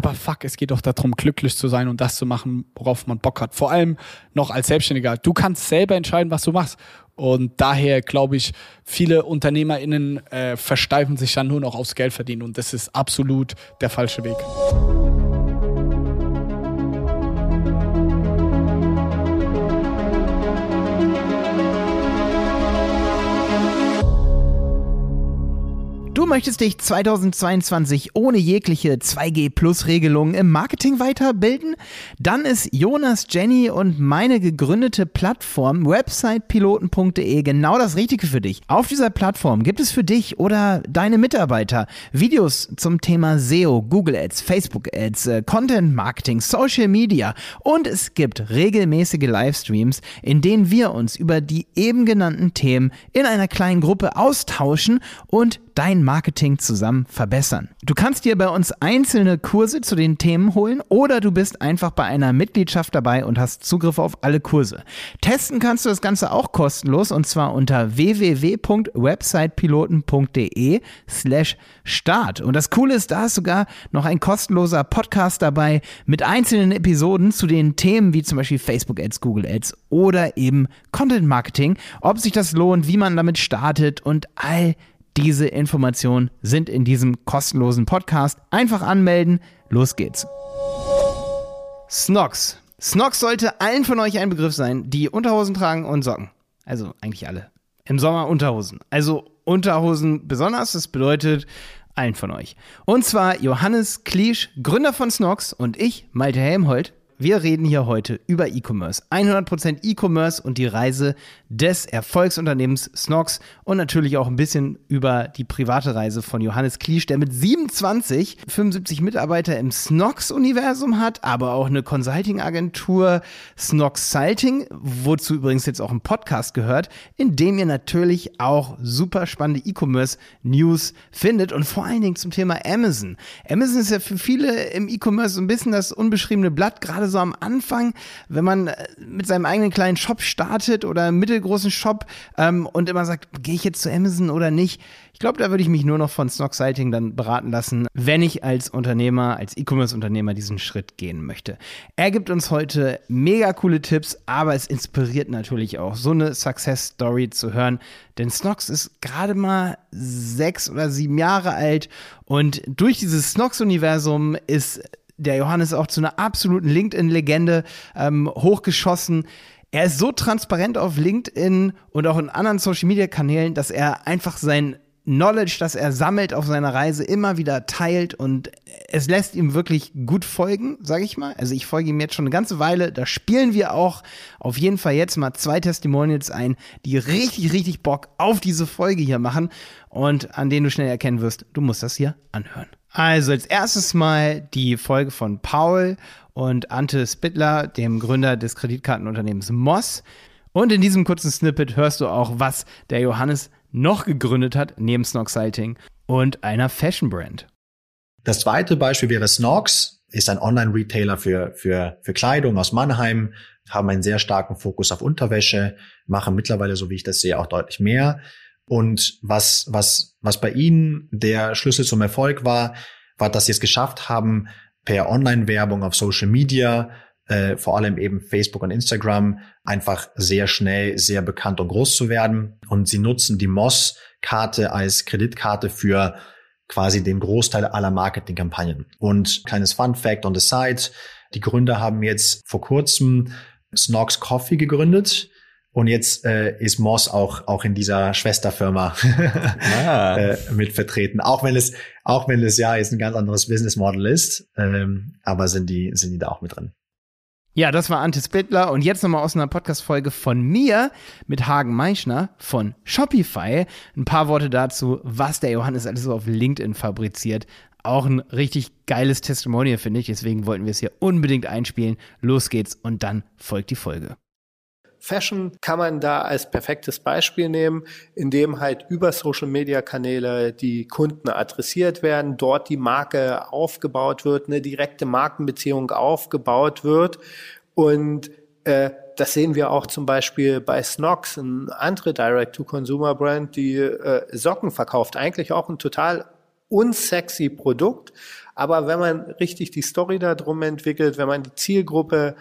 aber fuck, es geht doch darum, glücklich zu sein und das zu machen, worauf man Bock hat. Vor allem noch als Selbstständiger. Du kannst selber entscheiden, was du machst. Und daher glaube ich, viele UnternehmerInnen äh, versteifen sich dann nur noch aufs Geld verdienen und das ist absolut der falsche Weg. Du möchtest dich 2022 ohne jegliche 2G-Plus-Regelungen im Marketing weiterbilden? Dann ist Jonas, Jenny und meine gegründete Plattform websitepiloten.de genau das Richtige für dich. Auf dieser Plattform gibt es für dich oder deine Mitarbeiter Videos zum Thema SEO, Google Ads, Facebook Ads, äh, Content Marketing, Social Media und es gibt regelmäßige Livestreams, in denen wir uns über die eben genannten Themen in einer kleinen Gruppe austauschen und dein Marketing zusammen verbessern. Du kannst dir bei uns einzelne Kurse zu den Themen holen oder du bist einfach bei einer Mitgliedschaft dabei und hast Zugriff auf alle Kurse. Testen kannst du das Ganze auch kostenlos und zwar unter www.websitepiloten.de slash start. Und das Coole ist, da ist sogar noch ein kostenloser Podcast dabei mit einzelnen Episoden zu den Themen wie zum Beispiel Facebook Ads, Google Ads oder eben Content Marketing, ob sich das lohnt, wie man damit startet und all diese Informationen sind in diesem kostenlosen Podcast. Einfach anmelden. Los geht's. Snox. Snox sollte allen von euch ein Begriff sein, die Unterhosen tragen und Socken. Also eigentlich alle. Im Sommer Unterhosen. Also Unterhosen besonders. Das bedeutet allen von euch. Und zwar Johannes Kliesch, Gründer von Snox und ich, Malte Helmholt. Wir reden hier heute über E-Commerce. 100% E-Commerce und die Reise des Erfolgsunternehmens Snox und natürlich auch ein bisschen über die private Reise von Johannes Kliesch, der mit 27 75 Mitarbeiter im Snox-Universum hat, aber auch eine Consulting-Agentur Snox Salting, wozu übrigens jetzt auch ein Podcast gehört, in dem ihr natürlich auch super spannende E-Commerce-News findet und vor allen Dingen zum Thema Amazon. Amazon ist ja für viele im E-Commerce so ein bisschen das unbeschriebene Blatt, gerade so am Anfang, wenn man äh, mit seinem eigenen kleinen Shop startet oder mittelgroßen Shop ähm, und immer sagt, gehe ich jetzt zu Amazon oder nicht? Ich glaube, da würde ich mich nur noch von Snock Sighting dann beraten lassen, wenn ich als Unternehmer, als E-Commerce-Unternehmer diesen Schritt gehen möchte. Er gibt uns heute mega coole Tipps, aber es inspiriert natürlich auch, so eine Success-Story zu hören. Denn Snox ist gerade mal sechs oder sieben Jahre alt und durch dieses Snox-Universum ist der Johannes auch zu einer absoluten LinkedIn-Legende ähm, hochgeschossen. Er ist so transparent auf LinkedIn und auch in anderen Social-Media-Kanälen, dass er einfach sein Knowledge, das er sammelt auf seiner Reise, immer wieder teilt und es lässt ihm wirklich gut folgen, sage ich mal. Also ich folge ihm jetzt schon eine ganze Weile. Da spielen wir auch auf jeden Fall jetzt mal zwei Testimonials ein, die richtig, richtig Bock auf diese Folge hier machen und an denen du schnell erkennen wirst, du musst das hier anhören. Also als erstes mal die Folge von Paul und Ante Spittler, dem Gründer des Kreditkartenunternehmens Moss. Und in diesem kurzen Snippet hörst du auch, was der Johannes noch gegründet hat, neben Snox Sighting und einer Fashion Brand. Das zweite Beispiel wäre Snox, ist ein Online-Retailer für, für, für Kleidung aus Mannheim, haben einen sehr starken Fokus auf Unterwäsche, machen mittlerweile, so wie ich das sehe, auch deutlich mehr. Und was, was, was bei ihnen der Schlüssel zum Erfolg war, war, dass sie es geschafft haben, per Online-Werbung auf Social Media, äh, vor allem eben Facebook und Instagram, einfach sehr schnell sehr bekannt und groß zu werden. Und sie nutzen die Moss-Karte als Kreditkarte für quasi den Großteil aller Marketingkampagnen. Und kleines Fun Fact on the side. Die Gründer haben jetzt vor kurzem Snox Coffee gegründet und jetzt äh, ist Moss auch auch in dieser Schwesterfirma ah. äh, mit vertreten. Auch wenn es auch wenn es ja jetzt ein ganz anderes Business Model ist, ähm, aber sind die sind die da auch mit drin. Ja, das war Ante Spittler und jetzt nochmal aus einer Podcast-Folge von mir mit Hagen Meichner von Shopify. Ein paar Worte dazu, was der Johannes alles so auf LinkedIn fabriziert. Auch ein richtig geiles Testimonial, finde ich. Deswegen wollten wir es hier unbedingt einspielen. Los geht's und dann folgt die Folge. Fashion kann man da als perfektes Beispiel nehmen, indem halt über Social Media Kanäle die Kunden adressiert werden, dort die Marke aufgebaut wird, eine direkte Markenbeziehung aufgebaut wird und äh, das sehen wir auch zum Beispiel bei Snox, ein andere Direct-to-Consumer-Brand, die äh, Socken verkauft. Eigentlich auch ein total unsexy Produkt, Aber wenn man richtig die Story da drum entwickelt, wenn man die Zielgruppe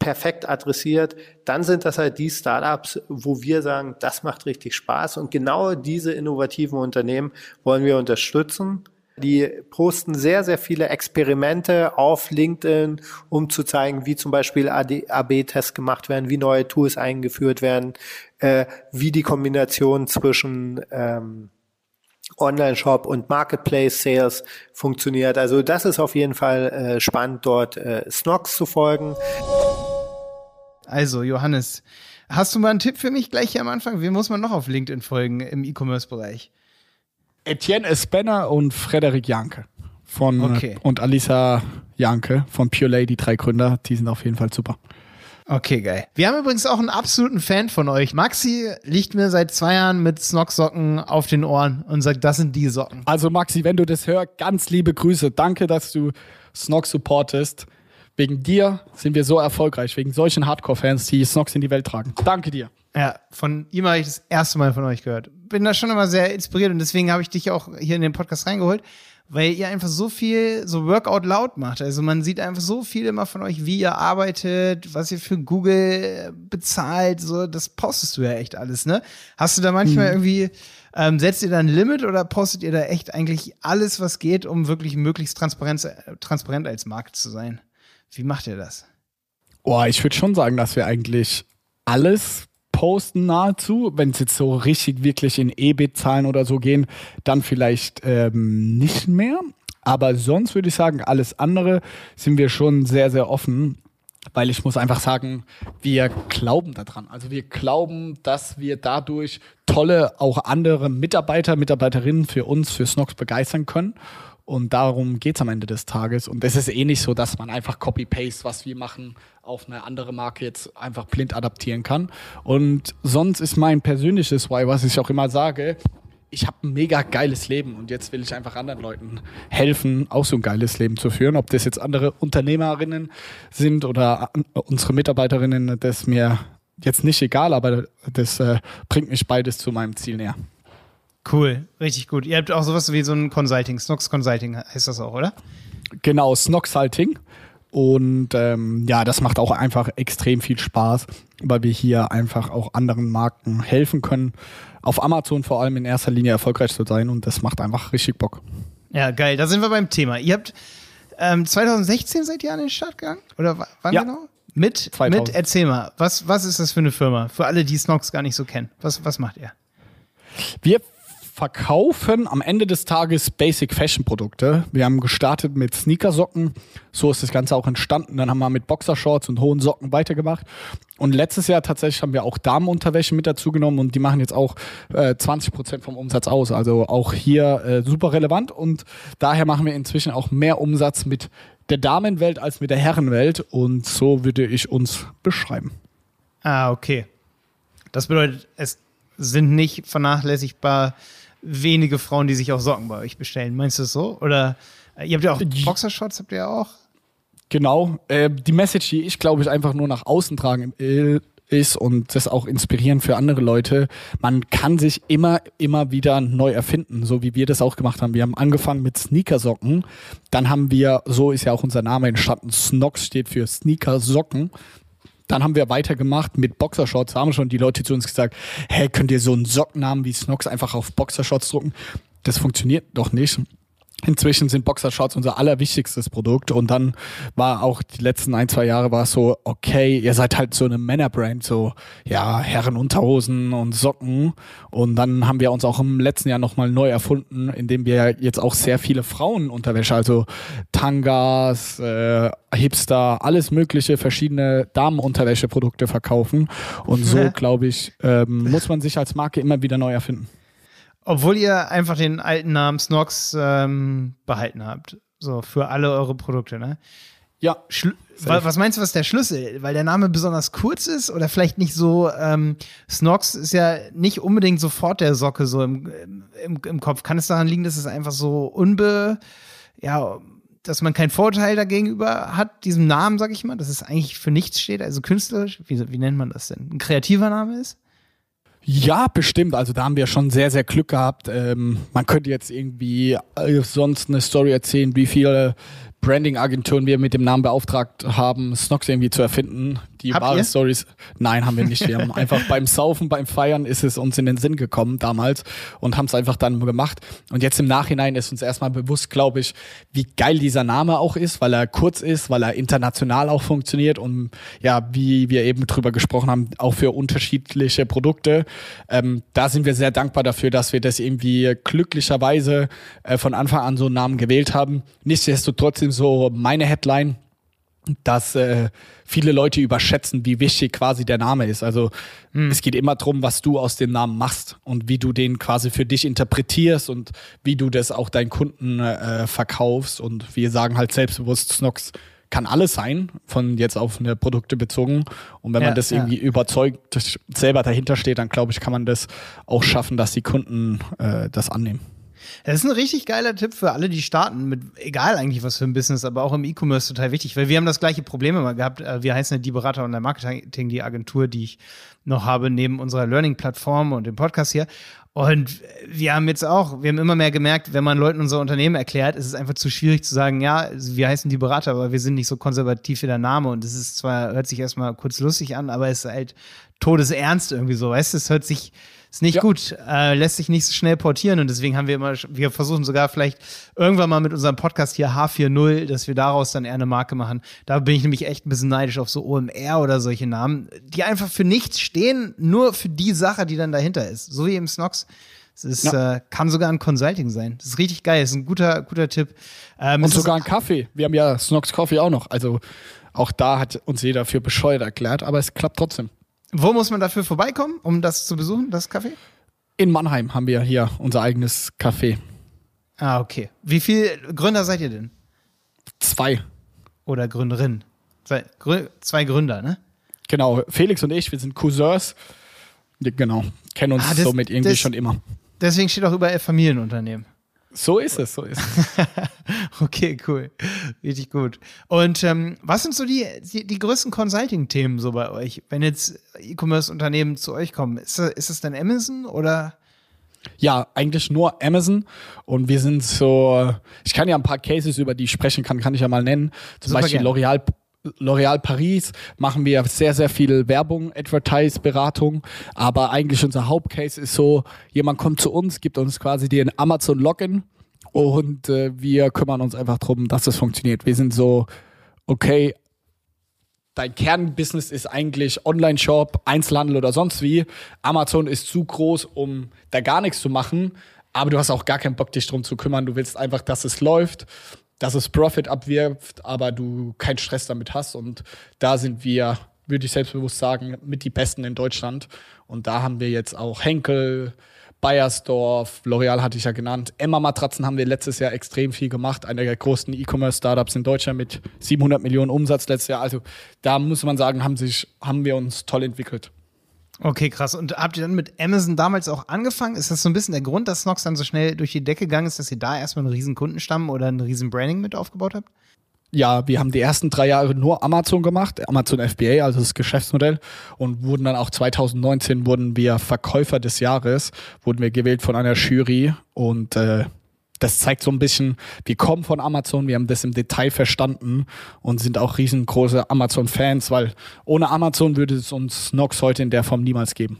perfekt adressiert, dann sind das halt die Startups, wo wir sagen, das macht richtig Spaß. Und genau diese innovativen Unternehmen wollen wir unterstützen. Die posten sehr, sehr viele Experimente auf LinkedIn, um zu zeigen, wie zum Beispiel AB-Tests gemacht werden, wie neue Tools eingeführt werden, äh, wie die Kombination zwischen ähm, Online-Shop und Marketplace-Sales funktioniert. Also das ist auf jeden Fall äh, spannend, dort äh, Snox zu folgen. Also, Johannes, hast du mal einen Tipp für mich gleich hier am Anfang? Wie muss man noch auf LinkedIn folgen im E-Commerce-Bereich? Etienne Espenner und Frederik Janke von okay. und Alisa Janke von Pure Lady, drei Gründer, die sind auf jeden Fall super. Okay, geil. Wir haben übrigens auch einen absoluten Fan von euch. Maxi liegt mir seit zwei Jahren mit Snock-Socken auf den Ohren und sagt, das sind die Socken. Also Maxi, wenn du das hörst, ganz liebe Grüße. Danke, dass du Snock supportest. Wegen dir sind wir so erfolgreich, wegen solchen Hardcore-Fans, die Snox in die Welt tragen. Danke dir. Ja, von ihm habe ich das erste Mal von euch gehört. Bin da schon immer sehr inspiriert und deswegen habe ich dich auch hier in den Podcast reingeholt, weil ihr einfach so viel so Workout laut macht. Also man sieht einfach so viel immer von euch, wie ihr arbeitet, was ihr für Google bezahlt, so das postest du ja echt alles, ne? Hast du da manchmal hm. irgendwie ähm, setzt ihr da ein Limit oder postet ihr da echt eigentlich alles, was geht, um wirklich möglichst transparent, transparent als Markt zu sein? Wie macht ihr das? Boah, ich würde schon sagen, dass wir eigentlich alles posten nahezu. Wenn es jetzt so richtig wirklich in EBIT-Zahlen oder so gehen, dann vielleicht ähm, nicht mehr. Aber sonst würde ich sagen, alles andere sind wir schon sehr, sehr offen. Weil ich muss einfach sagen, wir glauben daran. Also wir glauben, dass wir dadurch tolle, auch andere Mitarbeiter, Mitarbeiterinnen für uns, für Snox begeistern können. Und darum geht es am Ende des Tages. Und es ist eh nicht so, dass man einfach Copy-Paste, was wir machen, auf eine andere Marke jetzt einfach blind adaptieren kann. Und sonst ist mein persönliches Why, was ich auch immer sage, ich habe ein mega geiles Leben und jetzt will ich einfach anderen Leuten helfen, auch so ein geiles Leben zu führen. Ob das jetzt andere Unternehmerinnen sind oder unsere Mitarbeiterinnen, das ist mir jetzt nicht egal, aber das äh, bringt mich beides zu meinem Ziel näher. Cool, richtig gut. Ihr habt auch sowas wie so ein Consulting, Snox Consulting heißt das auch, oder? Genau, Snoxalting. Und ähm, ja, das macht auch einfach extrem viel Spaß, weil wir hier einfach auch anderen Marken helfen können, auf Amazon vor allem in erster Linie erfolgreich zu sein. Und das macht einfach richtig Bock. Ja, geil. Da sind wir beim Thema. Ihr habt ähm, 2016 seid ihr an den Start gegangen? Oder wann ja. genau? Mit, mit, erzähl mal, was, was ist das für eine Firma? Für alle, die Snox gar nicht so kennen. Was, was macht ihr? Wir verkaufen am Ende des Tages Basic Fashion Produkte. Wir haben gestartet mit Sneakersocken. So ist das Ganze auch entstanden. Dann haben wir mit Boxershorts und hohen Socken weitergemacht. Und letztes Jahr tatsächlich haben wir auch Damenunterwäsche mit dazu genommen und die machen jetzt auch äh, 20 Prozent vom Umsatz aus. Also auch hier äh, super relevant und daher machen wir inzwischen auch mehr Umsatz mit der Damenwelt als mit der Herrenwelt und so würde ich uns beschreiben. Ah, okay. Das bedeutet, es sind nicht vernachlässigbar wenige Frauen, die sich auch Socken bei euch bestellen. Meinst du das so? Oder äh, ihr habt ja auch Boxershorts, habt ihr ja auch? Genau. Äh, die Message, die ich glaube ich einfach nur nach außen tragen ist und das auch inspirieren für andere Leute. Man kann sich immer, immer wieder neu erfinden, so wie wir das auch gemacht haben. Wir haben angefangen mit Sneakersocken. Dann haben wir, so ist ja auch unser Name entstanden, Snox steht für Sneakersocken. Dann haben wir weitergemacht mit Boxershorts. Da haben schon die Leute zu uns gesagt, hey, könnt ihr so einen Sockennamen wie Snox einfach auf Boxershorts drucken? Das funktioniert doch nicht. Inzwischen sind Boxershorts unser allerwichtigstes Produkt. Und dann war auch die letzten ein, zwei Jahre war es so, okay, ihr seid halt so eine Männerbrand, so, ja, Herrenunterhosen und Socken. Und dann haben wir uns auch im letzten Jahr nochmal neu erfunden, indem wir jetzt auch sehr viele Frauenunterwäsche, also Tangas, äh, Hipster, alles mögliche verschiedene Damenunterwäscheprodukte verkaufen. Und so, glaube ich, ähm, muss man sich als Marke immer wieder neu erfinden. Obwohl ihr einfach den alten Namen Snox ähm, behalten habt. So, für alle eure Produkte, ne? Ja. Schl was meinst du, was der Schlüssel? Weil der Name besonders kurz ist oder vielleicht nicht so, ähm, Snox ist ja nicht unbedingt sofort der Socke so im, im, im Kopf. Kann es daran liegen, dass es einfach so unbe, ja, dass man keinen Vorteil dagegenüber hat, diesem Namen, sag ich mal, dass es eigentlich für nichts steht, also künstlerisch, wie, wie nennt man das denn? Ein kreativer Name ist? Ja, bestimmt. Also da haben wir schon sehr, sehr Glück gehabt. Ähm, man könnte jetzt irgendwie äh, sonst eine Story erzählen, wie viele Branding-Agenturen wir mit dem Namen beauftragt haben, Snox irgendwie zu erfinden. Die Habt wahre? Stories. Nein, haben wir nicht. Wir haben einfach beim Saufen, beim Feiern ist es uns in den Sinn gekommen damals und haben es einfach dann gemacht. Und jetzt im Nachhinein ist uns erstmal bewusst, glaube ich, wie geil dieser Name auch ist, weil er kurz ist, weil er international auch funktioniert und ja, wie wir eben drüber gesprochen haben, auch für unterschiedliche Produkte. Ähm, da sind wir sehr dankbar dafür, dass wir das irgendwie glücklicherweise äh, von Anfang an so einen Namen gewählt haben. Nichtsdestotrotz so meine Headline, dass äh, viele Leute überschätzen, wie wichtig quasi der Name ist. Also es geht immer darum, was du aus dem Namen machst und wie du den quasi für dich interpretierst und wie du das auch deinen Kunden äh, verkaufst. Und wir sagen halt selbstbewusst, Snox kann alles sein, von jetzt auf eine Produkte bezogen. Und wenn Ja, man das ja. irgendwie überzeugt selber dahinter steht, dann glaube ich, kann man das auch schaffen, dass die Kunden äh, das annehmen. Das ist ein richtig geiler Tipp für alle, die starten, mit egal eigentlich was für ein Business, aber auch im E-Commerce total wichtig, weil wir haben das gleiche Problem immer gehabt. Äh, Wir heißen ja die Berater und der Marketing, die Agentur, die ich noch habe, neben unserer Learning-Plattform und dem Podcast hier. Und wir haben jetzt auch, wir haben immer mehr gemerkt, wenn man Leuten unser Unternehmen erklärt, ist es einfach zu schwierig zu sagen, ja, wir heißen die Berater, aber wir sind nicht so konservativ wie der Name. Und es ist zwar, hört sich erstmal kurz lustig an, aber es ist halt todesernst irgendwie so, weißt du, es hört sich, ist nicht Ja. gut, äh, lässt sich nicht so schnell portieren und deswegen haben wir immer, wir versuchen sogar vielleicht irgendwann mal mit unserem Podcast hier H40, dass wir daraus dann eher eine Marke machen. Da bin ich nämlich echt ein bisschen neidisch auf so OMR oder solche Namen, die einfach für nichts stehen, nur für die Sache, die dann dahinter ist. So wie im Snox. Es ist, Ja. äh, kann sogar ein Consulting sein. Das ist richtig geil, das ist ein guter, guter Tipp. Ähm, Und sogar ein Kaffee. Wir haben ja Snox Coffee auch noch. Also auch da hat uns jeder für bescheuert erklärt, aber es klappt trotzdem. Wo muss man dafür vorbeikommen, um das zu besuchen, das Café? In Mannheim haben wir hier unser eigenes Café. Ah, okay. Wie viele Gründer seid ihr denn? Zwei. Oder Gründerin? Zwei, Grü zwei Gründer, ne? Genau, Felix und ich, wir sind Cousins. Genau, kennen uns Ah, das- somit irgendwie das- schon immer. Deswegen steht auch überall Familienunternehmen. So ist es, so ist es. Okay, cool. Richtig gut. Und ähm, was sind so die, die, die größten Consulting-Themen so bei euch, wenn jetzt E-Commerce-Unternehmen zu euch kommen? Ist, das- ist es dann Amazon oder? Ja, eigentlich nur Amazon und wir sind so, ich kann ja ein paar Cases, über die ich sprechen kann, kann ich ja mal nennen. Zum Super Beispiel. L'Oreal L'Oreal Paris machen wir sehr, sehr viel Werbung, Advertise, Beratung. Aber eigentlich unser Hauptcase ist so, jemand kommt zu uns, gibt uns quasi den Amazon-Login und äh, wir kümmern uns einfach darum, dass das funktioniert. Wir sind so, okay, dein Kernbusiness ist eigentlich Online-Shop, Einzelhandel oder sonst wie. Amazon ist zu groß, um da gar nichts zu machen. Aber du hast auch gar keinen Bock, dich drum zu kümmern. Du willst einfach, dass es läuft, dass es Profit abwirft, aber du keinen Stress damit hast. Und da sind wir, würde ich selbstbewusst sagen, mit die Besten in Deutschland. Und da haben wir jetzt auch Henkel, Bayersdorf, L'Oreal hatte ich ja genannt. Emma Matratzen haben wir letztes Jahr extrem viel gemacht. Einer der größten E-Commerce-Startups in Deutschland mit 700 Millionen Umsatz letztes Jahr. Also da muss man sagen, haben, sich, haben wir uns toll entwickelt. Okay, krass. Und habt ihr dann mit Amazon damals auch angefangen? Ist das so ein bisschen der Grund, dass Snox dann so schnell durch die Decke gegangen ist, dass ihr da erstmal einen riesen Kundenstamm oder einen riesen Branding mit aufgebaut habt? Ja, wir haben die ersten drei Jahre nur Amazon gemacht, Amazon FBA, also das Geschäftsmodell, und wurden dann auch 2019 wurden wir Verkäufer des Jahres, wurden wir gewählt von einer Jury und äh, das zeigt so ein bisschen, wir kommen von Amazon, wir haben das im Detail verstanden und sind auch riesengroße Amazon-Fans, weil ohne Amazon würde es uns Nox heute in der Form niemals geben.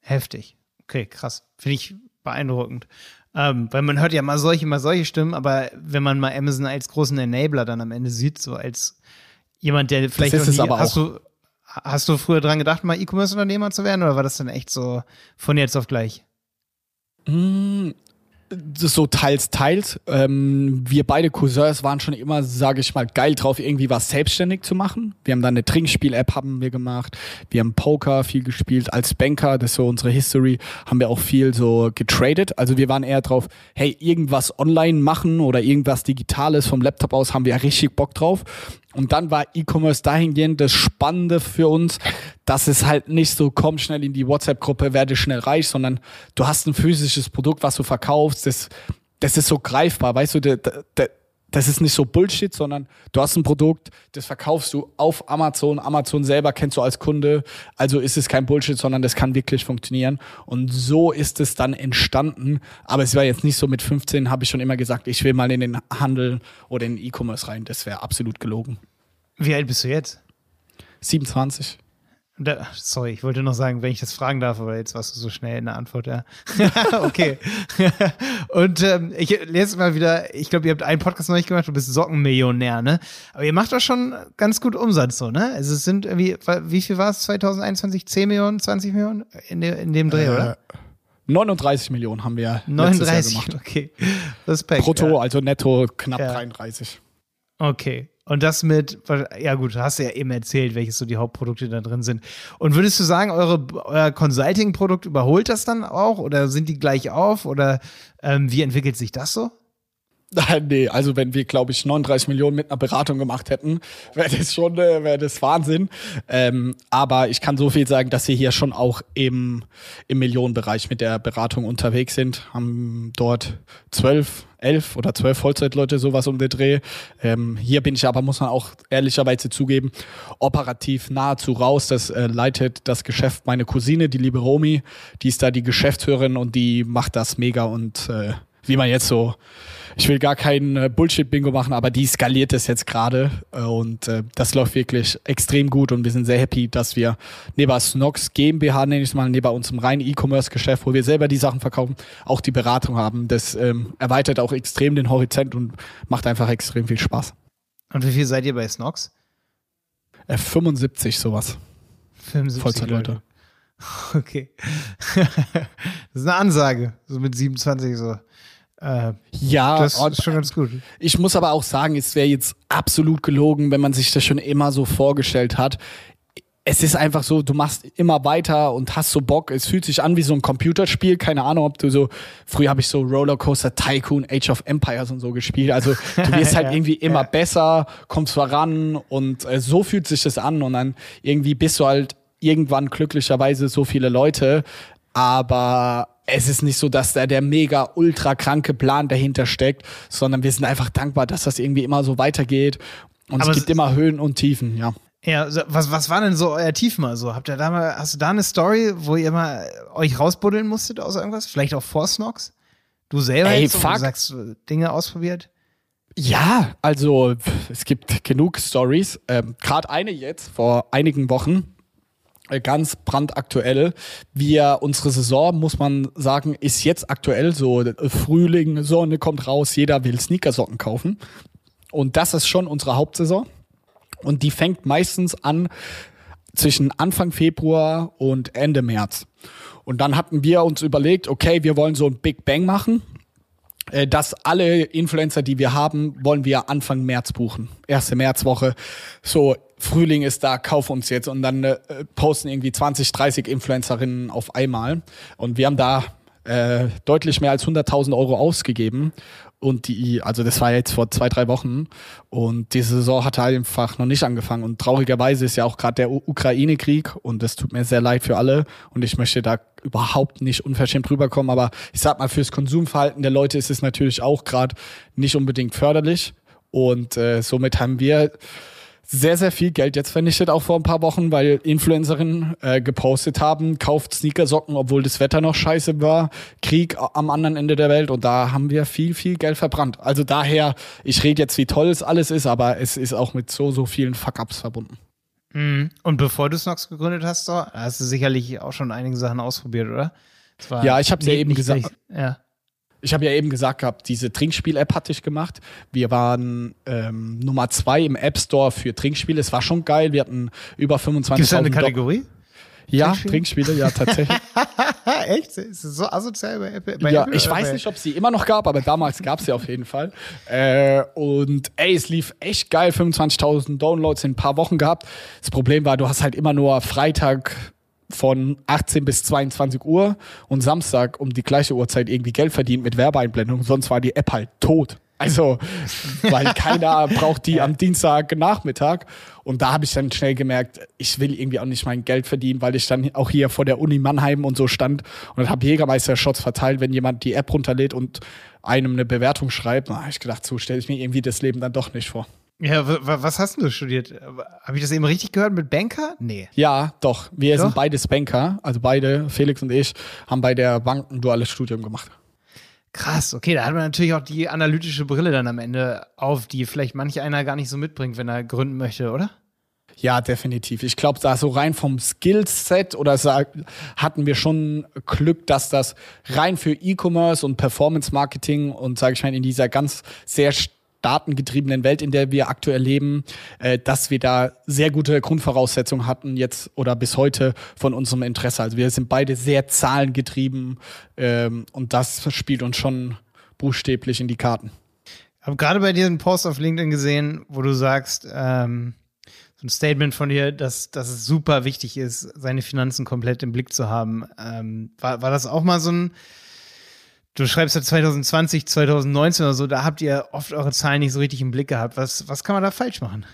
Heftig. Okay, krass. Finde ich beeindruckend. Ähm, weil man hört ja mal solche, mal solche Stimmen, aber wenn man mal Amazon als großen Enabler dann am Ende sieht, so als jemand, der vielleicht ist noch es nie, aber hast auch. du hast du früher dran gedacht, mal E-Commerce-Unternehmer zu werden oder war das dann echt so von jetzt auf gleich? So teils, teils. Ähm, wir beide Cousins waren schon immer, sage ich mal, geil drauf, irgendwie was selbstständig zu machen. Wir haben dann eine Trinkspiel-App haben wir gemacht. Wir haben Poker viel gespielt. Als Banker, das ist so unsere History, haben wir auch viel so getradet. Also wir waren eher drauf, hey, irgendwas online machen oder irgendwas Digitales vom Laptop aus, haben wir richtig Bock drauf. Und dann war E-Commerce dahingehend das Spannende für uns, dass es halt nicht so, komm schnell in die WhatsApp-Gruppe, werde schnell reich, sondern du hast ein physisches Produkt, was du verkaufst, das, das ist so greifbar, weißt du, der, der, das ist nicht so Bullshit, sondern du hast ein Produkt, das verkaufst du auf Amazon. Amazon selber kennst du als Kunde. Also ist es kein Bullshit, sondern das kann wirklich funktionieren. Und so ist es dann entstanden. Aber es war jetzt nicht so mit 15, habe ich schon immer gesagt, ich will mal in den Handel oder in E-Commerce rein. Das wäre absolut gelogen. Wie alt bist du jetzt? 27. Da, sorry, ich wollte noch sagen, wenn ich das fragen darf, aber jetzt warst du so schnell in der Antwort, ja. okay. Und ähm, ich lese mal wieder, ich glaube, ihr habt einen Podcast noch nicht gemacht, du bist Sockenmillionär, ne? Aber ihr macht doch schon ganz gut Umsatz, so, ne? Also es sind irgendwie, wie viel war es 2021? 10 Millionen, 20 Millionen in, de, in dem Dreh, äh, oder? 39 Millionen haben wir 39, gemacht. okay. Respekt. Brutto, ja. also netto knapp ja. 33. Okay. Und das mit, ja gut, hast du ja eben erzählt, welches so die Hauptprodukte da drin sind. Und würdest du sagen, eure, euer Consulting-Produkt überholt das dann auch oder sind die gleich auf oder ähm, wie entwickelt sich das so? Nee, also wenn wir, glaube ich, 39 Millionen mit einer Beratung gemacht hätten, wäre das schon, äh, wäre das Wahnsinn. Ähm, aber ich kann so viel sagen, dass wir hier schon auch im, im Millionenbereich mit der Beratung unterwegs sind. Haben dort zwölf, elf oder zwölf Vollzeitleute, sowas um den Dreh. Ähm, hier bin ich aber, muss man auch ehrlicherweise zugeben, operativ nahezu raus. Das äh, leitet das Geschäft meine Cousine, die liebe Romi. Die ist da die Geschäftsführerin und die macht das mega und äh, wie man jetzt so ich will gar kein äh, Bullshit-Bingo machen, aber die skaliert es jetzt gerade äh, und äh, das läuft wirklich extrem gut und wir sind sehr happy, dass wir neben Snox GmbH, nenne ich es mal, neben unserem reinen E-Commerce-Geschäft, wo wir selber die Sachen verkaufen, auch die Beratung haben. Das ähm, erweitert auch extrem den Horizont und macht einfach extrem viel Spaß. Und wie viel seid ihr bei Snox? Äh, 75 sowas. 75 Vollzeitleute. Okay. das ist eine Ansage, so mit 27 so. Äh, ja, das ist schon ganz gut. Ich muss aber auch sagen, es wäre jetzt absolut gelogen, wenn man sich das schon immer so vorgestellt hat. Es ist einfach so, du machst immer weiter und hast so Bock. Es fühlt sich an wie so ein Computerspiel. Keine Ahnung, ob du so, früher habe ich so Rollercoaster Tycoon, Age of Empires und so gespielt. Also du wirst halt irgendwie immer ja. besser, kommst voran und äh, so fühlt sich das an. Und dann irgendwie bist du halt irgendwann glücklicherweise so viele Leute. Aber es ist nicht so, dass da der mega ultra kranke Plan dahinter steckt, sondern wir sind einfach dankbar, dass das irgendwie immer so weitergeht. Und Aber es gibt immer Höhen und Tiefen, ja. Ja, was, was war denn so euer Tief mal so? Habt ihr da mal, hast du da eine Story, wo ihr mal euch rausbuddeln musstet aus irgendwas? Vielleicht auch vor Snox? Du selber Ey, jetzt, fuck. du sagst, Dinge ausprobiert? Ja, also es gibt genug Stories. Ähm, Gerade eine jetzt vor einigen Wochen ganz brandaktuell. Wir, unsere Saison, muss man sagen, ist jetzt aktuell so. Frühling, Sonne kommt raus, jeder will Sneakersocken kaufen. Und das ist schon unsere Hauptsaison. Und die fängt meistens an zwischen Anfang Februar und Ende März. Und dann hatten wir uns überlegt, okay, wir wollen so ein Big Bang machen äh, dass alle Influencer, die wir haben, wollen wir Anfang März buchen. Erste Märzwoche. So, Frühling ist da, kauf uns jetzt. Und dann äh, posten irgendwie 20, 30 Influencerinnen auf einmal. Und wir haben da äh, deutlich mehr als 100.000 Euro ausgegeben. Und die, also das war jetzt vor zwei, drei Wochen. Und die Saison hat halt einfach noch nicht angefangen. Und traurigerweise ist ja auch gerade der Ukraine-Krieg. Und das tut mir sehr leid für alle. Und ich möchte da überhaupt nicht unverschämt rüberkommen. Aber ich sag mal, fürs Konsumverhalten der Leute ist es natürlich auch gerade nicht unbedingt förderlich. Und äh, somit haben wir sehr, sehr viel Geld jetzt vernichtet, auch vor ein paar Wochen, weil Influencerinnen äh, gepostet haben, kauft Sneakersocken, obwohl das Wetter noch scheiße war, Krieg am anderen Ende der Welt und da haben wir viel, viel Geld verbrannt. Also daher, ich rede jetzt, wie toll es alles ist, aber es ist auch mit so, so vielen Fuck-Ups verbunden. Mhm. Und bevor du Snox gegründet hast, hast du sicherlich auch schon einige Sachen ausprobiert, oder? Ja, ich habe ja eben gesagt. Ja ich habe ja eben gesagt gehabt, diese Trinkspiel-App hatte ich gemacht. Wir waren ähm, Nummer zwei im App Store für Trinkspiele. Es war schon geil. Wir hatten über 25.000. Gibt es eine Kategorie? Ja, Trinkspiele, Trinkspiele ja, tatsächlich. Echt? Ist es so asozial bei Apple? Bei ja, Apple, ich weiß nicht, ob es sie immer noch gab, aber damals gab es sie auf jeden Fall. Äh, und ey, es lief echt geil. 25.000 Downloads in ein paar Wochen gehabt. Das Problem war, du hast halt immer nur Freitag von 18 bis 22 Uhr und Samstag um die gleiche Uhrzeit irgendwie Geld verdient mit Werbeeinblendung, sonst war die App halt tot. Also, weil keiner braucht die am Dienstagnachmittag. Und da habe ich dann schnell gemerkt, ich will irgendwie auch nicht mein Geld verdienen, weil ich dann auch hier vor der Uni Mannheim und so stand und habe Jägermeister-Shots verteilt, wenn jemand die App runterlädt und einem eine Bewertung schreibt. Habe ich gedacht, so stelle ich mir irgendwie das Leben dann doch nicht vor. Ja, was hast du studiert? Habe ich das eben richtig gehört mit Banker? Nee. Ja, doch. Wir doch? sind beides Banker. Also beide, Felix und ich, haben bei der Bank ein duales Studium gemacht. Krass, okay, da hat man natürlich auch die analytische Brille dann am Ende auf, die vielleicht manch einer gar nicht so mitbringt, wenn er gründen möchte, oder? Ja, definitiv. Ich glaube, da so rein vom Skillset oder hatten wir schon Glück, dass das rein für E-Commerce und Performance Marketing und sage ich mal in dieser ganz sehr datengetriebenen Welt, in der wir aktuell leben, äh, dass wir da sehr gute Grundvoraussetzungen hatten jetzt oder bis heute von unserem Interesse. Also wir sind beide sehr zahlengetrieben ähm, und das spielt uns schon buchstäblich in die Karten. Ich habe gerade bei dir einen Post auf LinkedIn gesehen, wo du sagst, ähm, so ein Statement von dir, dass, dass es super wichtig ist, seine Finanzen komplett im Blick zu haben. Ähm, war, war das auch mal so ein Du schreibst ja 2020, 2019 oder so, da habt ihr oft eure Zahlen nicht so richtig im Blick gehabt. Was, was kann man da falsch machen?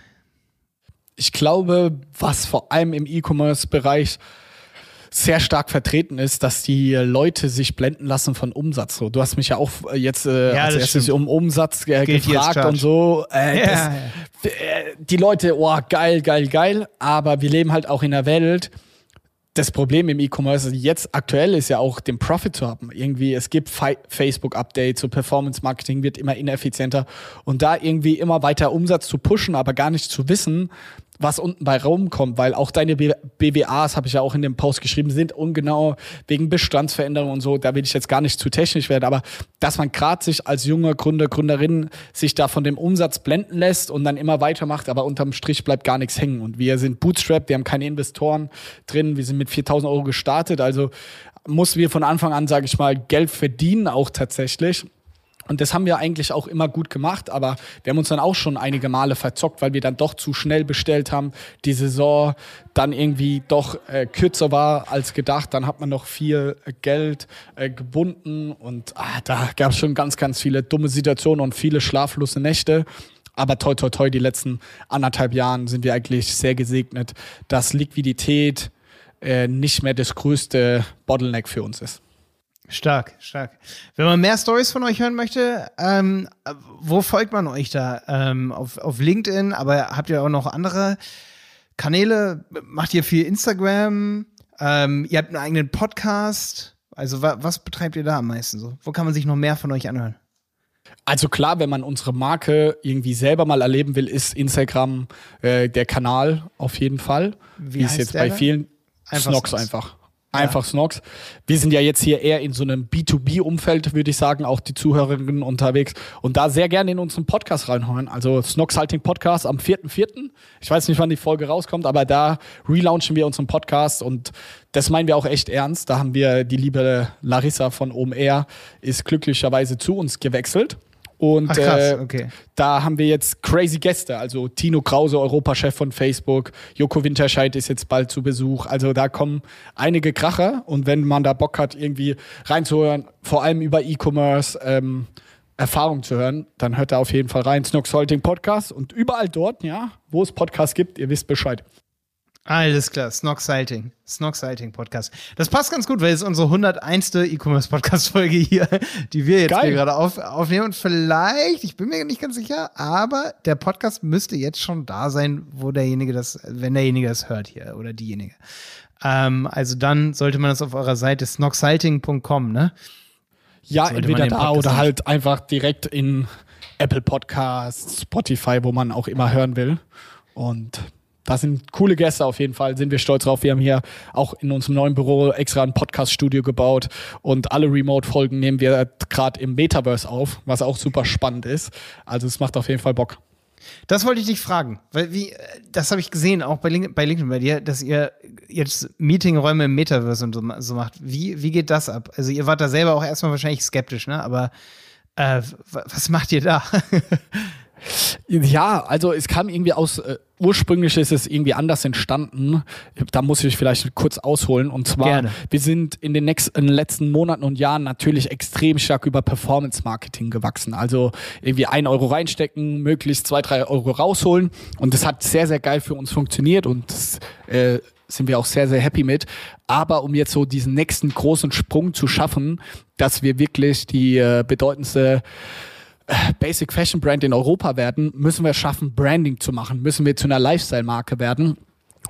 Ich glaube, was vor allem im E-Commerce-Bereich sehr stark vertreten ist, dass die Leute sich blenden lassen von Umsatz. So, du hast mich ja auch jetzt äh, ja, als erstes um Umsatz äh, gefragt und so. Äh, ja, das, ja. Äh, die Leute, oh, geil, geil, geil. Aber wir leben halt auch in einer Welt, das Problem im E-Commerce jetzt aktuell ist ja auch den Profit zu haben. Irgendwie, es gibt Facebook-Updates, so Performance-Marketing wird immer ineffizienter und da irgendwie immer weiter Umsatz zu pushen, aber gar nicht zu wissen, was unten bei Raum kommt, weil auch deine BWAs, habe ich ja auch in dem Post geschrieben, sind ungenau wegen Bestandsveränderungen und so. Da will ich jetzt gar nicht zu technisch werden, aber dass man gerade sich als junger Gründer, Gründerin sich da von dem Umsatz blenden lässt und dann immer weitermacht, aber unterm Strich bleibt gar nichts hängen. Und wir sind Bootstrap, wir haben keine Investoren drin, wir sind mit 4000 Euro gestartet, also muss wir von Anfang an, sage ich mal, Geld verdienen auch tatsächlich. Und das haben wir eigentlich auch immer gut gemacht, aber wir haben uns dann auch schon einige Male verzockt, weil wir dann doch zu schnell bestellt haben. Die Saison dann irgendwie doch äh, kürzer war als gedacht. Dann hat man noch viel Geld äh, gebunden und ah, da gab es schon ganz, ganz viele dumme Situationen und viele schlaflose Nächte. Aber toi, toi, toi, die letzten anderthalb Jahren sind wir eigentlich sehr gesegnet, dass Liquidität äh, nicht mehr das größte Bottleneck für uns ist. Stark, stark. Wenn man mehr Stories von euch hören möchte, ähm, wo folgt man euch da? Ähm, auf, auf LinkedIn, aber habt ihr auch noch andere Kanäle? Macht ihr viel Instagram? Ähm, ihr habt einen eigenen Podcast? Also wa was betreibt ihr da am meisten so? Wo kann man sich noch mehr von euch anhören? Also klar, wenn man unsere Marke irgendwie selber mal erleben will, ist Instagram äh, der Kanal auf jeden Fall. Wie, Wie ist jetzt bei vielen einfach Snox einfach. Einfach Snox. Wir sind ja jetzt hier eher in so einem B2B-Umfeld, würde ich sagen, auch die Zuhörerinnen unterwegs. Und da sehr gerne in unseren Podcast reinhören. Also Snox Halting Podcast am 4.4. Ich weiß nicht, wann die Folge rauskommt, aber da relaunchen wir unseren Podcast und das meinen wir auch echt ernst. Da haben wir die liebe Larissa von OMR ist glücklicherweise zu uns gewechselt. Und Ach, krass, äh, okay. da haben wir jetzt crazy Gäste. Also Tino Krause, Europachef von Facebook, Joko Winterscheid ist jetzt bald zu Besuch. Also da kommen einige Kracher. Und wenn man da Bock hat, irgendwie reinzuhören, vor allem über E-Commerce, ähm, Erfahrung zu hören, dann hört da auf jeden Fall rein. Snox Holding Podcast und überall dort, ja, wo es Podcasts gibt, ihr wisst Bescheid. Alles klar, Snog Sighting. Snog Sighting Podcast. Das passt ganz gut, weil es unsere 101. E-Commerce Podcast Folge hier, die wir jetzt Geil. hier gerade auf, aufnehmen. Und vielleicht, ich bin mir nicht ganz sicher, aber der Podcast müsste jetzt schon da sein, wo derjenige das, wenn derjenige das hört hier oder diejenige. Ähm, also dann sollte man das auf eurer Seite snogsighting.com, ne? Ja, sollte entweder da oder halt einfach direkt in Apple Podcasts, Spotify, wo man auch immer hören will. Und das sind coole Gäste auf jeden Fall, sind wir stolz drauf. Wir haben hier auch in unserem neuen Büro extra ein Podcast-Studio gebaut und alle Remote-Folgen nehmen wir gerade im Metaverse auf, was auch super spannend ist. Also es macht auf jeden Fall Bock. Das wollte ich dich fragen, weil wie, das habe ich gesehen, auch bei, Link, bei LinkedIn bei dir, dass ihr jetzt Meetingräume im Metaverse und so, so, macht. Wie, wie geht das ab? Also ihr wart da selber auch erstmal wahrscheinlich skeptisch, ne? Aber äh, was macht ihr da? Ja, also es kam irgendwie aus, äh, ursprünglich ist es irgendwie anders entstanden. Da muss ich vielleicht kurz ausholen. Und zwar, Gerne. wir sind in den, nächsten, in den letzten Monaten und Jahren natürlich extrem stark über Performance-Marketing gewachsen. Also irgendwie ein Euro reinstecken, möglichst zwei, drei Euro rausholen. Und das hat sehr, sehr geil für uns funktioniert und das, äh, sind wir auch sehr, sehr happy mit. Aber um jetzt so diesen nächsten großen Sprung zu schaffen, dass wir wirklich die äh, bedeutendste Basic Fashion Brand in Europa werden, müssen wir schaffen, Branding zu machen, müssen wir zu einer Lifestyle-Marke werden.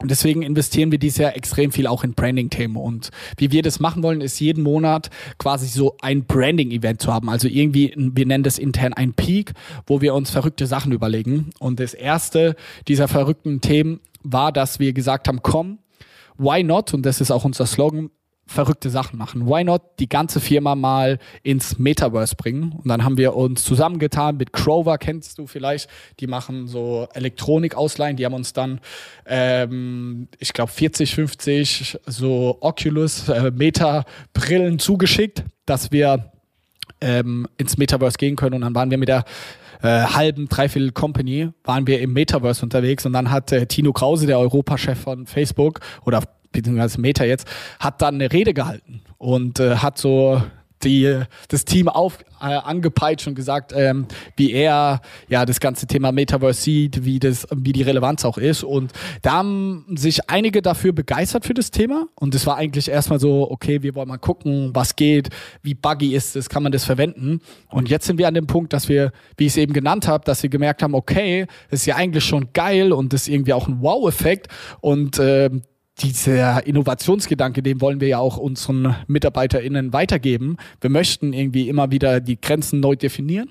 Und deswegen investieren wir dieses Jahr extrem viel auch in Branding-Themen. Und wie wir das machen wollen, ist jeden Monat quasi so ein Branding-Event zu haben. Also irgendwie, wir nennen das intern ein Peak, wo wir uns verrückte Sachen überlegen. Und das erste dieser verrückten Themen war, dass wir gesagt haben, komm, why not? Und das ist auch unser Slogan, verrückte Sachen machen. Why not die ganze Firma mal ins Metaverse bringen? Und dann haben wir uns zusammengetan mit Crover, kennst du vielleicht, die machen so Elektronik ausleihen, die haben uns dann, ähm, ich glaube 40, 50 so Oculus äh, Meta Brillen zugeschickt, dass wir ähm, ins Metaverse gehen können und dann waren wir mit der äh, halben, dreiviertel Company waren wir im Metaverse unterwegs und dann hat äh, Tino Krause, der Europachef von Facebook oder beziehungsweise Meta jetzt, hat dann eine Rede gehalten und äh, hat so die, das Team auf, äh, angepeitscht und gesagt, ähm, wie er ja das ganze Thema Metaverse sieht, wie, das, wie die Relevanz auch ist. Und da haben sich einige dafür begeistert für das Thema. Und es war eigentlich erstmal so, okay, wir wollen mal gucken, was geht, wie buggy ist es, kann man das verwenden. Und jetzt sind wir an dem Punkt, dass wir, wie ich es eben genannt habe, dass wir gemerkt haben, okay, das ist ja eigentlich schon geil und das ist irgendwie auch ein Wow-Effekt. Und ähm, dieser Innovationsgedanke, den wollen wir ja auch unseren MitarbeiterInnen weitergeben. Wir möchten irgendwie immer wieder die Grenzen neu definieren.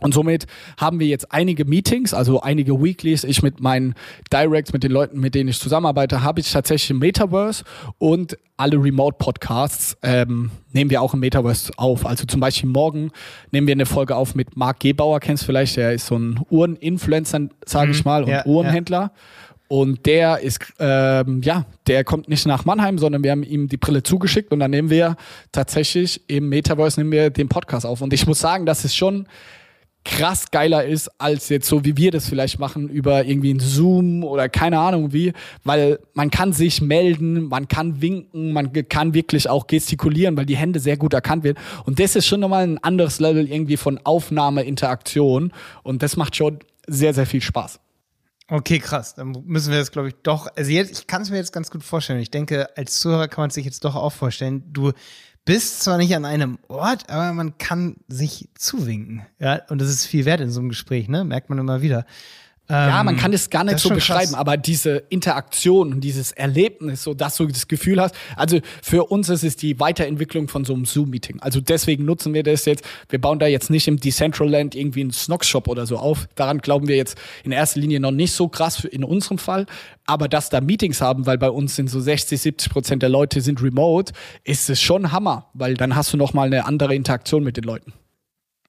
Und somit haben wir jetzt einige Meetings, also einige Weeklies. Ich mit meinen Directs, mit den Leuten, mit denen ich zusammenarbeite, habe ich tatsächlich im Metaverse und alle Remote-Podcasts ähm, nehmen wir auch im Metaverse auf. Also zum Beispiel morgen nehmen wir eine Folge auf mit Marc Gebauer, kennst du vielleicht, der ist so ein Uhreninfluencer, sage ich mal, und ja, Uhrenhändler. Ja. Und der ist, ähm, ja, der kommt nicht nach Mannheim, sondern wir haben ihm die Brille zugeschickt und dann nehmen wir tatsächlich im Metaverse nehmen wir den Podcast auf. Und ich muss sagen, dass es schon krass geiler ist, als jetzt so wie wir das vielleicht machen über irgendwie ein Zoom oder keine Ahnung wie, weil man kann sich melden, man kann winken, man kann wirklich auch gestikulieren, weil die Hände sehr gut erkannt werden. Und das ist schon nochmal ein anderes Level irgendwie von Aufnahme, Interaktion und das macht schon sehr, sehr viel Spaß. Okay, krass. Dann müssen wir das, glaube ich, doch. Also jetzt, ich kann es mir jetzt ganz gut vorstellen. Ich denke, als Zuhörer kann man sich jetzt doch auch vorstellen. Du bist zwar nicht an einem Ort, aber man kann sich zuwinken. Ja, und das ist viel wert in so einem Gespräch, ne? Merkt man immer wieder. Ja, man kann es gar nicht so beschreiben, krass. aber diese Interaktion und dieses Erlebnis, so dass du das Gefühl hast, also für uns ist es die Weiterentwicklung von so einem Zoom-Meeting. Also deswegen nutzen wir das jetzt. Wir bauen da jetzt nicht im Decentraland irgendwie einen Snox-Shop oder so auf. Daran glauben wir jetzt in erster Linie noch nicht so krass in unserem Fall. Aber dass da Meetings haben, weil bei uns sind so 60, 70 Prozent der Leute sind remote, ist es schon Hammer, weil dann hast du noch mal eine andere Interaktion mit den Leuten.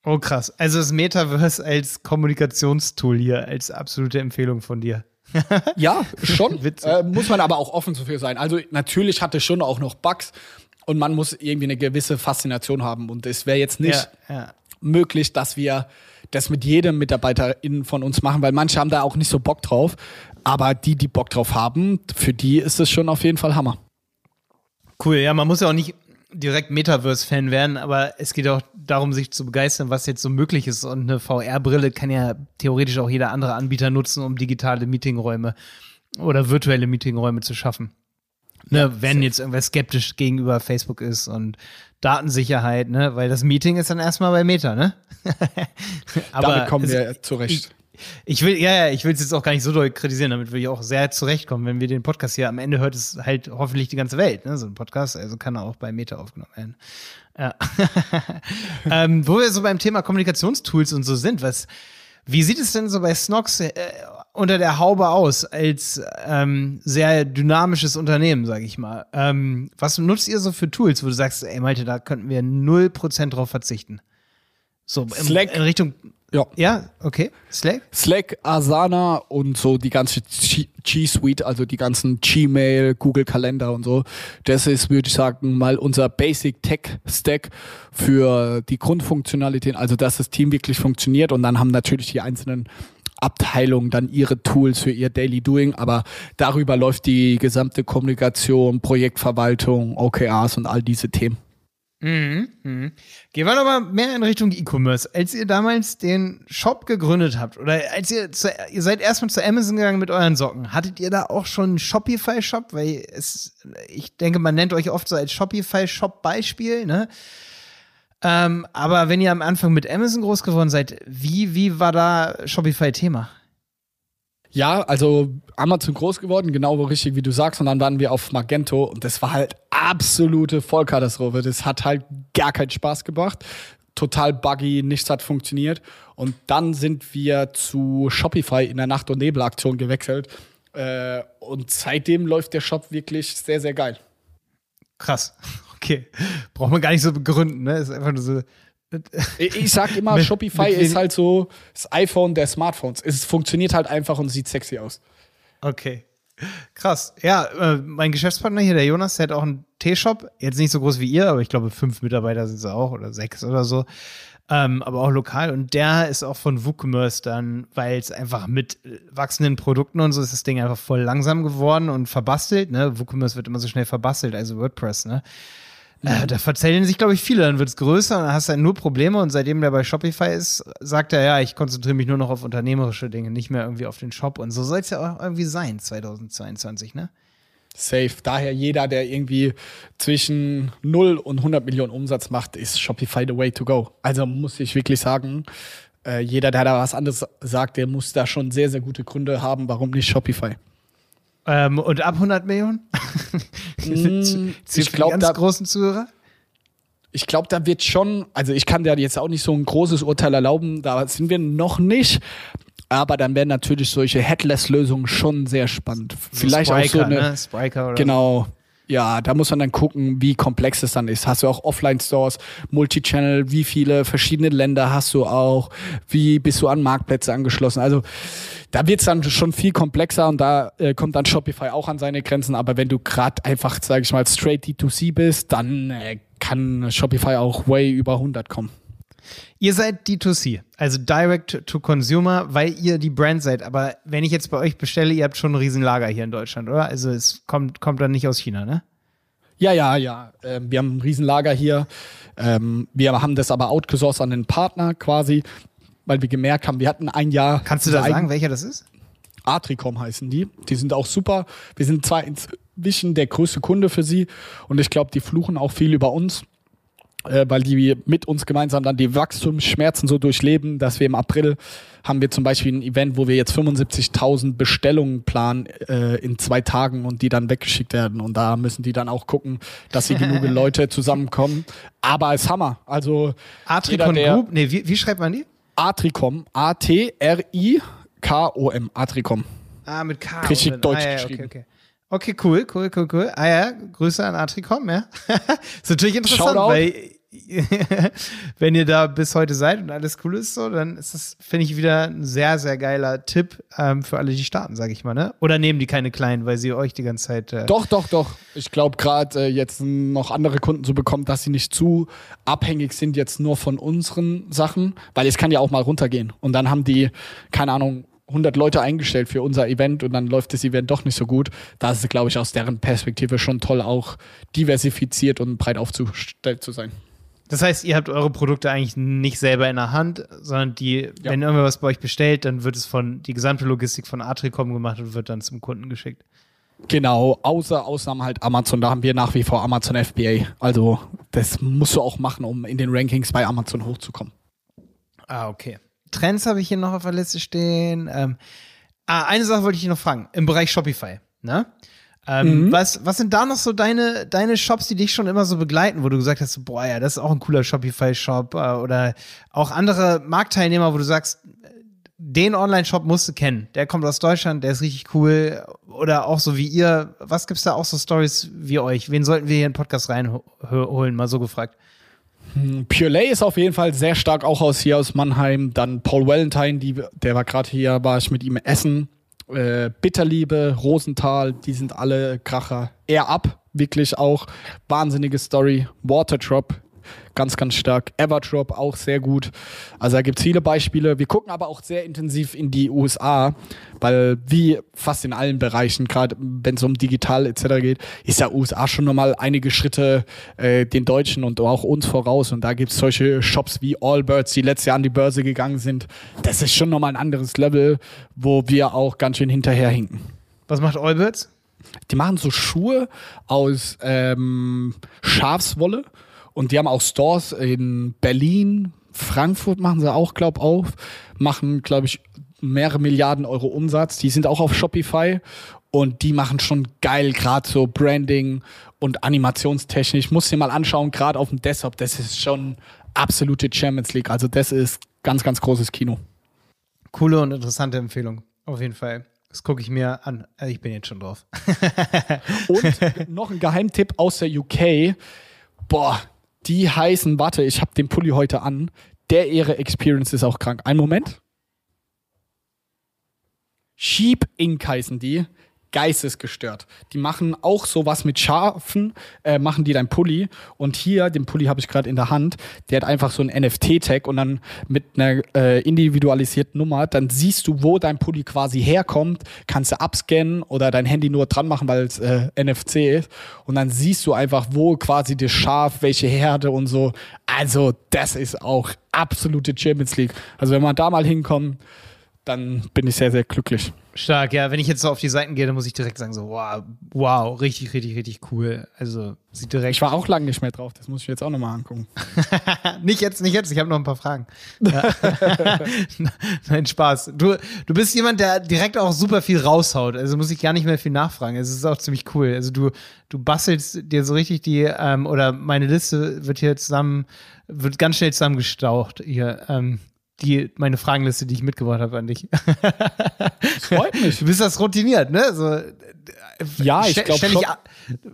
Oh krass. Also das Metaverse als Kommunikationstool hier, als absolute Empfehlung von dir. ja, schon. äh, muss man aber auch offen dafür sein. Also natürlich hat es schon auch noch Bugs und man muss irgendwie eine gewisse Faszination haben. Und es wäre jetzt nicht ja, ja. möglich, dass wir das mit jedem MitarbeiterInnen von uns machen, weil manche haben da auch nicht so Bock drauf. Aber die, die Bock drauf haben, für die ist es schon auf jeden Fall Hammer. Cool, ja, man muss ja auch nicht direkt Metaverse-Fan werden, aber es geht auch darum, sich zu begeistern, was jetzt so möglich ist. Und eine VR-Brille kann ja theoretisch auch jeder andere Anbieter nutzen, um digitale Meetingräume oder virtuelle Meetingräume zu schaffen. Ne, ja, wenn jetzt irgendwer skeptisch gegenüber Facebook ist und Datensicherheit, ne, weil das Meeting ist dann erstmal bei Meta, ne? aber Damit kommen wir zurecht. Ich will, ja, ja, ich will es jetzt auch gar nicht so doll kritisieren, damit will ich auch sehr zurechtkommen, wenn wir den Podcast hier am Ende hört es halt hoffentlich die ganze Welt, ne? So ein Podcast, also kann er auch bei Meta aufgenommen werden. Ja. ähm, wo wir so beim Thema Kommunikationstools und so sind, was, wie sieht es denn so bei Snox äh, unter der Haube aus als ähm, sehr dynamisches Unternehmen, sage ich mal? Ähm, was nutzt ihr so für Tools, wo du sagst, ey Malte, da könnten wir 0% drauf verzichten? So in, in Richtung Ja. Ja, okay. Slack? Slack, Asana und so die ganze G Suite, also die ganzen Gmail, Google Kalender und so. Das ist, würde ich sagen, mal unser Basic Tech Stack für die Grundfunktionalität, also dass das Team wirklich funktioniert und dann haben natürlich die einzelnen Abteilungen dann ihre Tools für ihr Daily Doing, aber darüber läuft die gesamte Kommunikation, Projektverwaltung, OKRs und all diese Themen. Mhm, mhm. Gehen wir nochmal mehr in Richtung E-Commerce. Als ihr damals den Shop gegründet habt, oder als ihr, zu, ihr seid erstmal zu Amazon gegangen mit euren Socken, hattet ihr da auch schon einen Shopify-Shop? Weil es, ich denke, man nennt euch oft so als Shopify-Shop-Beispiel, ne? Ähm, aber wenn ihr am Anfang mit Amazon groß geworden seid, wie, wie war da Shopify-Thema? Ja, also Amazon groß geworden, genau richtig wie du sagst, und dann waren wir auf Magento und das war halt absolute Vollkatastrophe. Das hat halt gar keinen Spaß gebracht. Total buggy, nichts hat funktioniert. Und dann sind wir zu Shopify in der Nacht- und Nebelaktion gewechselt. Äh, und seitdem läuft der Shop wirklich sehr, sehr geil. Krass. Okay. Braucht man gar nicht so begründen, ne? Ist einfach nur so. Ich, sag immer, Mit- Shopify mit ist halt so das iPhone der Smartphones. Es funktioniert halt einfach und sieht sexy aus. Okay. Krass. Ja, äh, mein Geschäftspartner hier, der Jonas, der hat auch einen T-Shop. Jetzt nicht so groß wie ihr, aber ich glaube, fünf Mitarbeiter sind es auch oder sechs oder so. Ähm, aber auch lokal. Und der ist auch von WooCommerce dann, weil es einfach mit äh, wachsenden Produkten und so ist das Ding einfach voll langsam geworden und verbastelt. Ne? WooCommerce wird immer so schnell verbastelt, also WordPress. Ne? Äh, da verzählen sich, glaube ich, viele. Dann wird es größer und dann hast du halt nur Probleme. Und seitdem der bei Shopify ist, sagt er, ja, ich konzentriere mich nur noch auf unternehmerische Dinge, nicht mehr irgendwie auf den Shop. Und so soll es ja auch irgendwie sein, 2022, ne? Safe. Daher jeder, der irgendwie zwischen 0 und 100 Millionen Umsatz macht, ist Shopify the way to go. Also muss ich wirklich sagen, äh, jeder, der da was anderes sagt, der muss da schon sehr, sehr gute Gründe haben, warum nicht Shopify. Ähm, und ab 100 Millionen? Mm, ich glaube, ganz da, großen Zuhörer? ich glaube, da wird schon, also ich kann da jetzt auch nicht so ein großes Urteil erlauben, da sind wir noch nicht. Aber dann wären natürlich solche Headless-Lösungen schon sehr spannend. Vielleicht auch so Spriker, eine. ne? Spriker oder Genau. Ja, da muss man dann gucken, wie komplex es dann ist. Hast du auch Offline-Stores, Multichannel, wie viele verschiedene Länder hast du auch, wie bist du an Marktplätze angeschlossen? Also da wird's dann schon viel komplexer und da äh, kommt dann Shopify auch an seine Grenzen. Aber wenn du gerade einfach, sage ich mal, straight D2C bist, dann äh, kann Shopify auch way über 100 kommen. Ihr seid D2C, also Direct to Consumer, weil ihr die Brand seid. Aber wenn ich jetzt bei euch bestelle, ihr habt schon ein Riesenlager hier in Deutschland, oder? Also es kommt, kommt dann nicht aus China, ne? Ja, ja, ja. Ähm, wir haben ein Riesenlager hier. Ähm, wir haben das aber outgesourced an den Partner quasi, weil wir gemerkt haben, wir hatten ein Jahr. Kannst du da sagen, welcher das ist? Atricom heißen die. Die sind auch super. Wir sind zwar inzwischen der größte Kunde für sie und ich glaube, die fluchen auch viel über uns, äh, weil die mit uns gemeinsam dann die Wachstumsschmerzen so durchleben, dass wir im April haben wir zum Beispiel ein Event, wo wir jetzt 75.000 Bestellungen planen äh, in zwei Tagen und die dann weggeschickt werden. Und da müssen die dann auch gucken, dass sie genug Leute zusammenkommen. Aber ist Hammer. Also der- Group? Nee, wie, wie schreibt man die? Atricom, A-T-R-I-K-O-M, Atricom. Ah, mit K. Richtig deutsch ah, ja, geschrieben. Okay, okay. okay, cool, cool, cool, cool. Ah ja, Grüße an Atricom, ja. ist natürlich interessant, Shoutout. weil wenn ihr da bis heute seid und alles cool ist, so, dann ist das, finde ich, wieder ein sehr, sehr geiler Tipp ähm, für alle, die starten, sage ich mal, ne? Oder nehmen die keine kleinen, weil sie euch die ganze Zeit. Äh, Doch, doch, doch. Ich glaube gerade äh, jetzt noch andere Kunden zu bekommen, dass sie nicht zu abhängig sind jetzt nur von unseren Sachen, weil es kann ja auch mal runtergehen. Und dann haben die, keine Ahnung, 100 Leute eingestellt für unser Event und dann läuft das Event doch nicht so gut. Da ist es, glaube ich, aus deren Perspektive schon toll, auch diversifiziert und breit aufgestellt zu sein. Das heißt, ihr habt eure Produkte eigentlich nicht selber in der Hand, sondern die, Ja. wenn irgendwer was bei euch bestellt, dann wird es von die gesamte Logistik von Atricom gemacht und wird dann zum Kunden geschickt. Genau, außer Ausnahmen halt Amazon. Da haben wir nach wie vor Amazon FBA. Also das musst du auch machen, um in den Rankings bei Amazon hochzukommen. Ah, okay. Trends habe ich hier noch auf der Liste stehen. Ähm, ah, eine Sache wollte ich hier noch fragen. Im Bereich Shopify, ne? Ähm, was, was sind da noch so deine, deine Shops, die dich schon immer so begleiten, wo du gesagt hast, boah, ja, das ist auch ein cooler Shopify-Shop äh, oder auch andere Marktteilnehmer, wo du sagst, den Online-Shop musst du kennen. Der kommt aus Deutschland, der ist richtig cool. Oder auch so wie ihr. Was gibt's da auch so Stories wie euch? Wen sollten wir hier in den Podcast reinholen? Mal so gefragt. Hm, Pure Lay ist auf jeden Fall sehr stark auch aus hier aus Mannheim. Dann Paul Valentine, die, der war gerade hier, war ich mit ihm essen. Äh, Bitterliebe, Rosenthal, die sind alle Kracher. Er ab, wirklich auch. Wahnsinnige Story. Waterdrop, ganz, ganz stark. Everdrop auch sehr gut. Also da gibt es viele Beispiele. Wir gucken aber auch sehr intensiv in die USA, weil wie fast in allen Bereichen, gerade wenn es um digital etc. geht, ist ja USA schon nochmal einige Schritte äh, den Deutschen und auch uns voraus. Und da gibt es solche Shops wie Allbirds, die letztes Jahr an die Börse gegangen sind. Das ist schon nochmal ein anderes Level, wo wir auch ganz schön hinterherhinken. Was macht Allbirds? Die machen so Schuhe aus ähm, Schafswolle und die haben auch Stores in Berlin, Frankfurt machen sie auch, glaube ich, auf. Machen, glaube ich, mehrere Milliarden Euro Umsatz. Die sind auch auf Shopify und die machen schon geil, gerade so Branding und Animationstechnik. Ich muss dir mal anschauen, gerade auf dem Desktop. Das ist schon absolute Champions League. Also, das ist ganz, ganz großes Kino. Coole und interessante Empfehlung. Auf jeden Fall. Das gucke ich mir an. Äh, ich bin jetzt schon drauf. und noch ein Geheimtipp aus der UK. Boah, die heißen, warte, ich habe den Pulli heute an. Der Ehre Experience ist auch krank. Ein Moment. Sheep Inc. heißen die geistesgestört. Die machen auch sowas mit Schafen, äh, machen die dein Pulli. Und hier, den Pulli habe ich gerade in der Hand, der hat einfach so ein NFT-Tag und dann mit einer äh, individualisierten Nummer, dann siehst du, wo dein Pulli quasi herkommt, kannst du abscannen oder dein Handy nur dran machen, weil es äh, NFC ist. Und dann siehst du einfach, wo quasi das Schaf, welche Herde und so. Also, das ist auch absolute Champions League. Also, wenn man da mal hinkommt, dann bin ich sehr, sehr glücklich. Stark, ja. Wenn ich jetzt so auf die Seiten gehe, dann muss ich direkt sagen, so, wow, wow, richtig, richtig, richtig cool. Also, sieht direkt. Ich war auch lange nicht mehr drauf, das muss ich jetzt auch nochmal angucken. nicht jetzt, nicht jetzt, ich habe noch ein paar Fragen. Nein, Spaß. Du, du bist jemand, der direkt auch super viel raushaut, also muss ich gar nicht mehr viel nachfragen. Es ist auch ziemlich cool. Also, du, du bastelst dir so richtig die, ähm, oder meine Liste wird hier zusammen, wird ganz schnell zusammengestaucht hier. Ähm, die, meine Fragenliste, die ich mitgebracht habe an dich. Das freut mich. Du bist das routiniert, ne? So, ja, ich glaube stell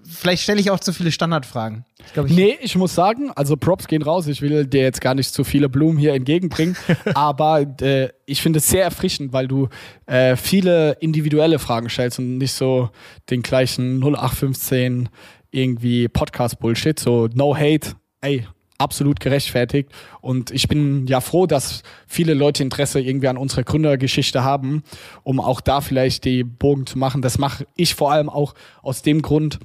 Vielleicht stelle ich auch zu viele Standardfragen. Ich glaub, ich nee, ich muss sagen, also Props gehen raus. Ich will dir jetzt gar nicht zu viele Blumen hier entgegenbringen, aber äh, ich finde es sehr erfrischend, weil du äh, viele individuelle Fragen stellst und nicht so den gleichen 0815 irgendwie Podcast-Bullshit, so no hate, ey, absolut gerechtfertigt. Und ich bin ja froh, dass viele Leute Interesse irgendwie an unserer Gründergeschichte haben, um auch da vielleicht die Bogen zu machen. Das mache ich vor allem auch aus dem Grund,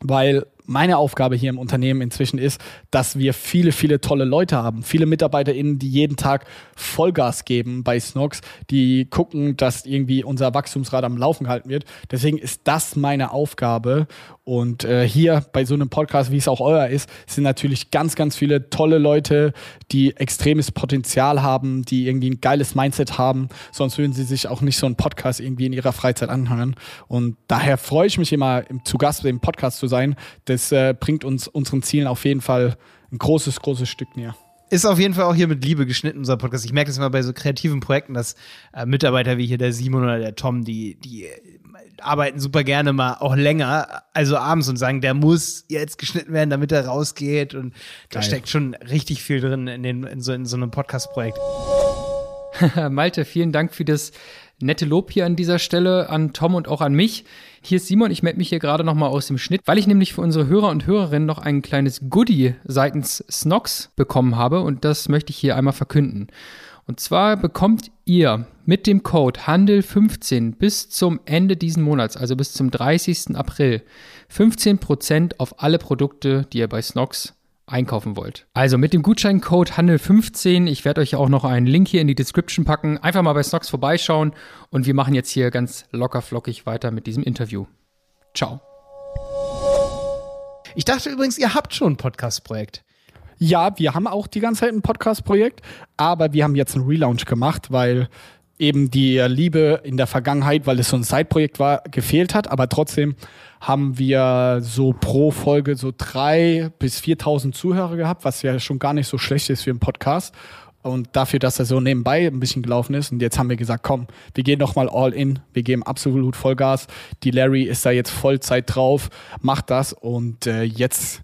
weil meine Aufgabe hier im Unternehmen inzwischen ist, dass wir viele, viele tolle Leute haben. Viele MitarbeiterInnen, die jeden Tag Vollgas geben bei Snox, die gucken, dass irgendwie unser Wachstumsrad am Laufen gehalten wird. Deswegen ist das meine Aufgabe. Und äh, hier bei so einem Podcast, wie es auch euer ist, sind natürlich ganz, ganz viele tolle Leute, die extremes Potenzial haben, die irgendwie ein geiles Mindset haben. Sonst würden sie sich auch nicht so einen Podcast irgendwie in ihrer Freizeit anhören. Und daher freue ich mich immer, zu Gast im Podcast zu sein. Das äh, bringt uns unseren Zielen auf jeden Fall ein großes, großes Stück näher. Ist auf jeden Fall auch hier mit Liebe geschnitten, unser Podcast. Ich merke das immer bei so kreativen Projekten, dass äh, Mitarbeiter wie hier der Simon oder der Tom, die, die arbeiten super gerne mal auch länger, also abends und sagen, der muss jetzt geschnitten werden, damit er rausgeht. Und Geil. da steckt schon richtig viel drin in, den, in, so, in so einem Podcast-Projekt. Malte, vielen Dank für das nette Lob hier an dieser Stelle an Tom und auch an mich. Hier ist Simon, ich melde mich hier gerade nochmal aus dem Schnitt, weil ich nämlich für unsere Hörer und Hörerinnen noch ein kleines Goodie seitens Snox bekommen habe und das möchte ich hier einmal verkünden. Und zwar bekommt ihr mit dem Code Handel15 bis zum Ende diesen Monats, also bis zum 30. April, 15% auf alle Produkte, die ihr bei Snox einkaufen wollt. Also mit dem Gutscheincode Handel15, ich werde euch auch noch einen Link hier in die Description packen, einfach mal bei Snox vorbeischauen und wir machen jetzt hier ganz locker flockig weiter mit diesem Interview. Ciao. Ich dachte übrigens, ihr habt schon ein Podcast-Projekt. Ja, wir haben auch die ganze Zeit ein Podcast-Projekt, aber wir haben jetzt einen Relaunch gemacht, weil eben die Liebe in der Vergangenheit, weil es so ein Side-Projekt war, gefehlt hat, aber trotzdem haben wir so pro Folge so drei bis 4.000 Zuhörer gehabt, was ja schon gar nicht so schlecht ist für einen Podcast. Und dafür, dass er so nebenbei ein bisschen gelaufen ist. Und jetzt haben wir gesagt, komm, wir gehen doch mal all in. Wir geben absolut Vollgas. Die Larry ist da jetzt Vollzeit drauf, macht das. Und äh, jetzt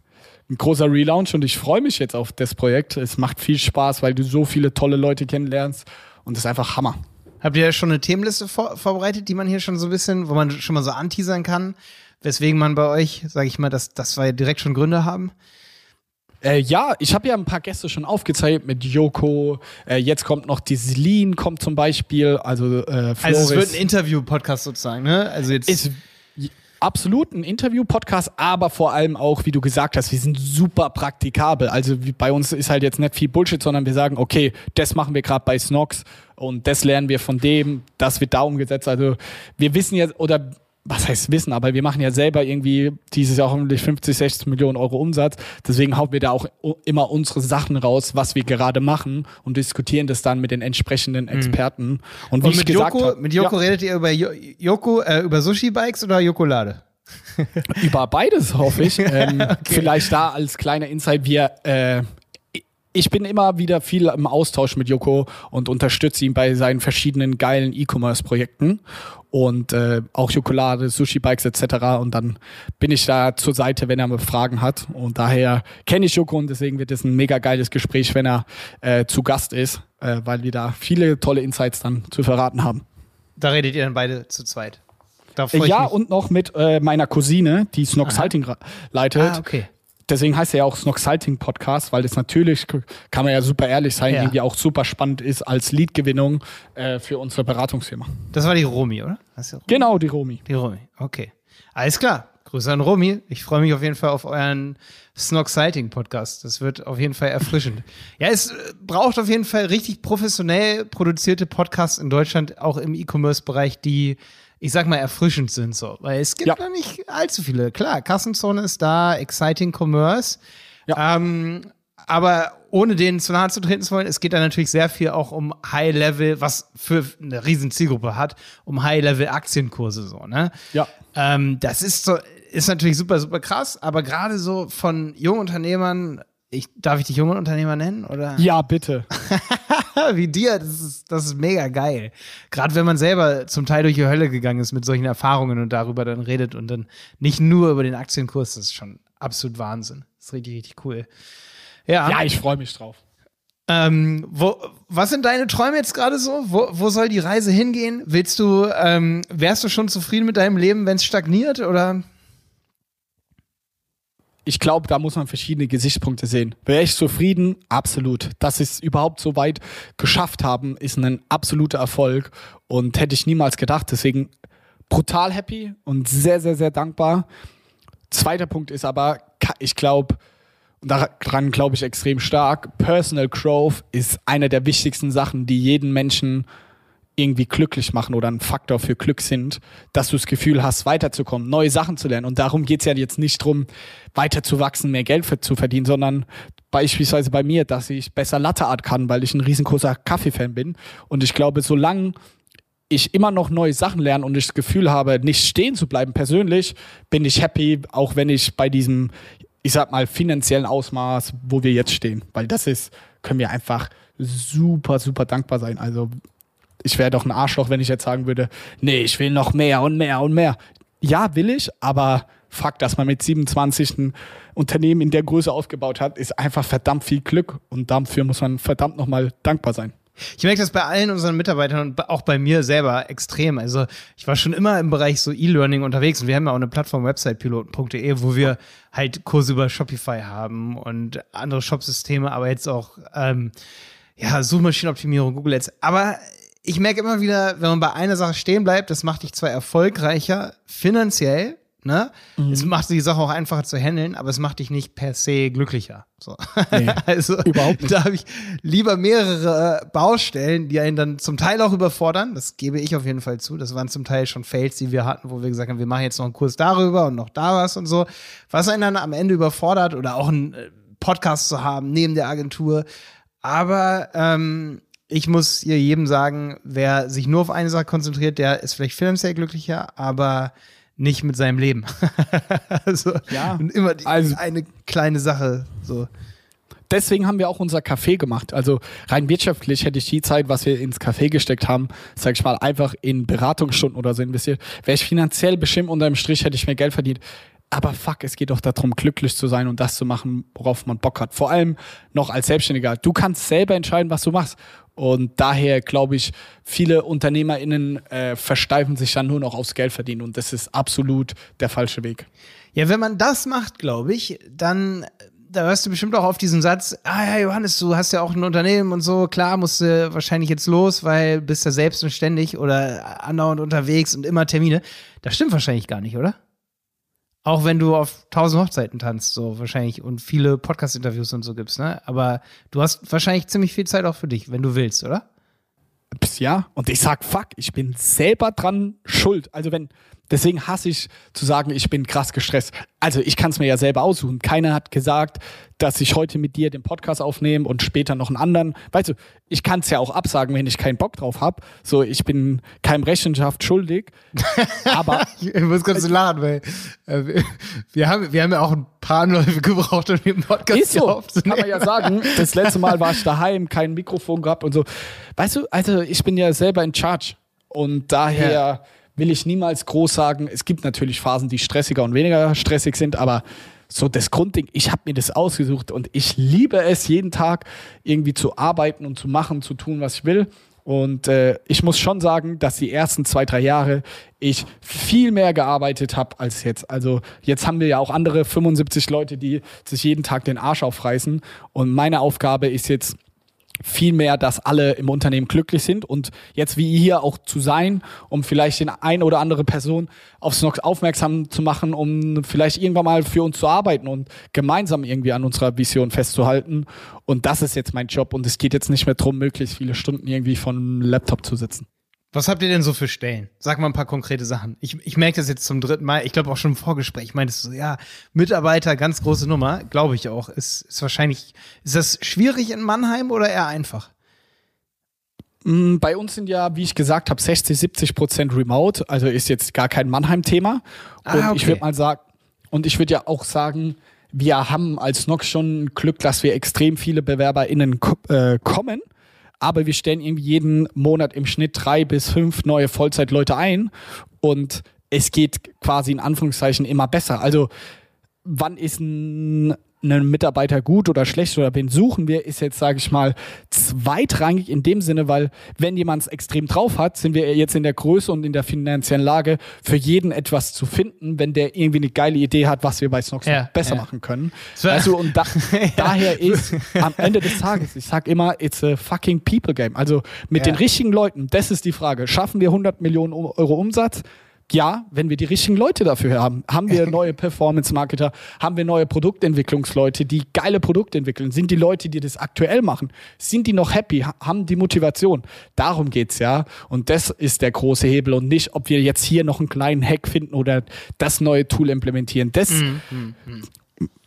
ein großer Relaunch und ich freue mich jetzt auf das Projekt. Es macht viel Spaß, weil du so viele tolle Leute kennenlernst und es ist einfach Hammer. Habt ihr schon eine Themenliste vor vorbereitet, die man hier schon so ein bisschen, wo man schon mal so anteasern kann, weswegen man bei euch, sage ich mal, dass, dass wir direkt schon Gründe haben? Äh, ja, ich habe ja ein paar Gäste schon aufgezeigt mit Joko. Äh, jetzt kommt noch die Celine, kommt zum Beispiel. Also, äh, Floris. Also es wird ein Interview-Podcast sozusagen, ne? Also jetzt. ist absolut ein Interview-Podcast, aber vor allem auch, wie du gesagt hast, wir sind super praktikabel. Also bei uns ist halt jetzt nicht viel Bullshit, sondern wir sagen, okay, das machen wir gerade bei Snox und das lernen wir von dem, das wird da umgesetzt. Also wir wissen jetzt, oder was heißt wissen, aber wir machen ja selber irgendwie dieses Jahr hoffentlich 50, 60 Millionen Euro Umsatz. Deswegen hauen wir da auch immer unsere Sachen raus, was wir gerade machen und diskutieren das dann mit den entsprechenden Experten. Und wie und ich mit gesagt Joko, hab- mit Joko ja, redet ihr über Jo- Joko, äh, über Sushi-Bikes oder Jokolade? über beides hoffe ich. ähm, Vielleicht da als kleiner Insight, wir äh, ich bin immer wieder viel im Austausch mit Joko und unterstütze ihn bei seinen verschiedenen geilen E-Commerce-Projekten und äh, auch Jokolade, Sushi-Bikes etc. Und dann bin ich da zur Seite, wenn er mal Fragen hat. Und daher kenne ich Joko und deswegen wird es ein mega geiles Gespräch, wenn er äh, zu Gast ist, äh, weil wir da viele tolle Insights dann zu verraten haben. Da redet ihr dann beide zu zweit. Ja, und noch mit äh, meiner Cousine, die Snox Halting leitet. Ah, okay. Deswegen heißt er ja auch Snox Halting Podcast, weil das natürlich, kann man ja super ehrlich sein, Ja. irgendwie auch super spannend ist als Leadgewinnung äh, für unsere Beratungsfirma. Das war die Romi, oder? Ja Romi. Genau, die Romi. Die Romi, okay. Alles klar. Grüße an Romi. Ich freue mich auf jeden Fall auf euren Snog Sighting Podcast. Das wird auf jeden Fall erfrischend. Ja, es äh, braucht auf jeden Fall richtig professionell produzierte Podcasts in Deutschland, auch im E-Commerce-Bereich, die, ich sag mal, erfrischend sind so. Weil es gibt Ja. da nicht allzu viele. Klar, Kassenzone ist da, Exciting Commerce. Ja. Ähm, aber ohne denen zu nahe zu treten zu wollen, es geht da natürlich sehr viel auch um High-Level, was für eine riesen Zielgruppe hat, um High-Level-Aktienkurse so, ne? Ja. Ähm, das ist so, ist natürlich super, super krass, aber gerade so von jungen Unternehmern, ich, darf ich dich jungen Unternehmer nennen? Oder Ja, bitte. wie dir, das ist, das ist mega geil. Gerade wenn man selber zum Teil durch die Hölle gegangen ist mit solchen Erfahrungen und darüber dann redet und dann nicht nur über den Aktienkurs, das ist schon absolut Wahnsinn. Das ist richtig, richtig cool. Ja, Ja, ich freue mich drauf. ähm, wo, was sind deine Träume jetzt gerade so? Wo, wo soll die Reise hingehen? Willst du, ähm, wärst du schon zufrieden mit deinem Leben, wenn es stagniert oder? Ich glaube, da muss man verschiedene Gesichtspunkte sehen. Wäre ich zufrieden? Absolut. Dass sie es überhaupt so weit geschafft haben, ist ein absoluter Erfolg und hätte ich niemals gedacht. Deswegen brutal happy und sehr, sehr, sehr dankbar. Zweiter Punkt ist aber, ich glaube, und daran glaube ich extrem stark, Personal Growth ist eine der wichtigsten Sachen, die jeden Menschen irgendwie glücklich machen oder ein Faktor für Glück sind, dass du das Gefühl hast, weiterzukommen, neue Sachen zu lernen. Und darum geht es ja jetzt nicht darum, weiter zu wachsen, mehr Geld für, zu verdienen, sondern beispielsweise bei mir, dass ich besser Latteart kann, weil ich ein riesengroßer Kaffee-Fan bin. Und ich glaube, solange ich immer noch neue Sachen lerne und ich das Gefühl habe, nicht stehen zu bleiben persönlich, bin ich happy, auch wenn ich bei diesem, ich sag mal, finanziellen Ausmaß, wo wir jetzt stehen. Weil das ist, können wir einfach super, super dankbar sein. Also ich wäre doch ein Arschloch, wenn ich jetzt sagen würde, nee, ich will noch mehr und mehr und mehr. Ja, will ich, aber Fakt, dass man mit 27 ein Unternehmen in der Größe aufgebaut hat, ist einfach verdammt viel Glück und dafür muss man verdammt nochmal dankbar sein. Ich merke das bei allen unseren Mitarbeitern und auch bei mir selber extrem. Also ich war schon immer im Bereich so E-Learning unterwegs und wir haben ja auch eine Plattform websitepiloten.de, wo wir halt Kurse über Shopify haben und andere Shopsysteme, aber jetzt auch ähm, ja Suchmaschinenoptimierung, Google Ads. Aber ich merke immer wieder, wenn man bei einer Sache stehen bleibt, das macht dich zwar erfolgreicher finanziell, ne? Es macht die Sache auch einfacher zu handeln, aber es macht dich nicht per se glücklicher. So. Nee, also überhaupt nicht. da habe ich lieber mehrere Baustellen, die einen dann zum Teil auch überfordern. Das gebe ich auf jeden Fall zu. Das waren zum Teil schon Fails, die wir hatten, wo wir gesagt haben, wir machen jetzt noch einen Kurs darüber und noch da was und so. Was einen dann am Ende überfordert oder auch einen äh, Podcast zu haben neben der Agentur. Aber ähm, ich muss hier jedem sagen, wer sich nur auf eine Sache konzentriert, der ist vielleicht finanziell glücklicher, aber nicht mit seinem Leben. also Ja. immer die, Also- eine kleine Sache so. Deswegen haben wir auch unser Café gemacht. Also rein wirtschaftlich hätte ich die Zeit, was wir ins Café gesteckt haben, sag ich mal, einfach in Beratungsstunden oder so investiert. Wäre ich finanziell bestimmt unterm Strich, hätte ich mehr Geld verdient. Aber fuck, es geht doch darum, glücklich zu sein und das zu machen, worauf man Bock hat. Vor allem noch als Selbstständiger. Du kannst selber entscheiden, was du machst. Und daher glaube ich, viele UnternehmerInnen äh, versteifen sich dann nur noch aufs Geld verdienen. Und das ist absolut der falsche Weg. Ja, wenn man das macht, glaube ich, dann da hörst du bestimmt auch auf diesen Satz, ah ja, Johannes, du hast ja auch ein Unternehmen und so, klar, musst du wahrscheinlich jetzt los, weil bist ja selbst und ständig oder andauernd unterwegs und immer Termine. Das stimmt wahrscheinlich gar nicht, oder? Auch wenn du auf tausend Hochzeiten tanzt, so wahrscheinlich und viele Podcast-Interviews und so gibst, ne? Aber du hast wahrscheinlich ziemlich viel Zeit auch für dich, wenn du willst, oder? Ja, und ich sag, fuck, ich bin selber dran schuld. Also wenn, Deswegen hasse ich zu sagen, ich bin krass gestresst. Also ich kann es mir ja selber aussuchen. Keiner hat gesagt, dass ich heute mit dir den Podcast aufnehme und später noch einen anderen. Weißt du, ich kann es ja auch absagen, wenn ich keinen Bock drauf habe. So, ich bin keinem Rechenschaft schuldig. Aber ich muss kurz so lachen, weil äh, wir, haben, wir haben ja auch ein paar Anläufe gebraucht, um den Podcast ist so, aufzunehmen. Kann man ja sagen. Das letzte Mal war ich daheim, kein Mikrofon gehabt und so. Weißt du, also ich bin ja selber in Charge und daher. Ja will ich niemals groß sagen. Es gibt natürlich Phasen, die stressiger und weniger stressig sind, aber so das Grundding, ich habe mir das ausgesucht und ich liebe es, jeden Tag irgendwie zu arbeiten und zu machen, zu tun, was ich will. Und äh, ich muss schon sagen, dass die ersten zwei, drei Jahre ich viel mehr gearbeitet habe als jetzt. Also jetzt haben wir ja auch andere 75 Leute, die sich jeden Tag den Arsch aufreißen. Und meine Aufgabe ist jetzt vielmehr, dass alle im Unternehmen glücklich sind und jetzt wie hier auch zu sein, um vielleicht den ein oder andere Person auf Snox aufmerksam zu machen, um vielleicht irgendwann mal für uns zu arbeiten und gemeinsam irgendwie an unserer Vision festzuhalten. Und das ist jetzt mein Job und es geht jetzt nicht mehr darum, möglichst viele Stunden irgendwie von Laptop zu sitzen. Was habt ihr denn so für Stellen? Sag mal ein paar konkrete Sachen. Ich, ich merke das jetzt zum dritten Mal. Ich glaube auch schon im Vorgespräch. Meintest du, ja, Mitarbeiter, ganz große Nummer. Glaube ich auch. Ist, ist wahrscheinlich, ist das schwierig in Mannheim oder eher einfach? Mm, bei uns sind ja, wie ich gesagt habe, 60, 70 Prozent remote. Also ist jetzt gar kein Mannheim-Thema. Und ah, okay. ich würde mal sagen, und ich würde ja auch sagen, wir haben als Nox schon Glück, dass wir extrem viele BewerberInnen äh, kommen aber wir stellen irgendwie jeden Monat im Schnitt drei bis fünf neue Vollzeitleute ein und es geht quasi in Anführungszeichen immer besser. Also wann ist ein einen Mitarbeiter gut oder schlecht oder wen suchen wir, ist jetzt, sage ich mal, zweitrangig in dem Sinne, weil wenn jemand es extrem drauf hat, sind wir jetzt in der Größe und in der finanziellen Lage, für jeden etwas zu finden, wenn der irgendwie eine geile Idee hat, was wir bei Snox ja, besser ja. machen können. Also und da, daher ist am Ende des Tages, ich sag immer, it's a fucking people game. Also mit ja. den richtigen Leuten, das ist die Frage. Schaffen wir 100 Millionen Euro Umsatz? Ja, wenn wir die richtigen Leute dafür haben, haben wir neue Performance-Marketer, haben wir neue Produktentwicklungsleute, die geile Produkte entwickeln, sind die Leute, die das aktuell machen, sind die noch happy, haben die Motivation. Darum geht's ja. Und das ist der große Hebel und nicht, ob wir jetzt hier noch einen kleinen Hack finden oder das neue Tool implementieren. Das, mm, mm, mm.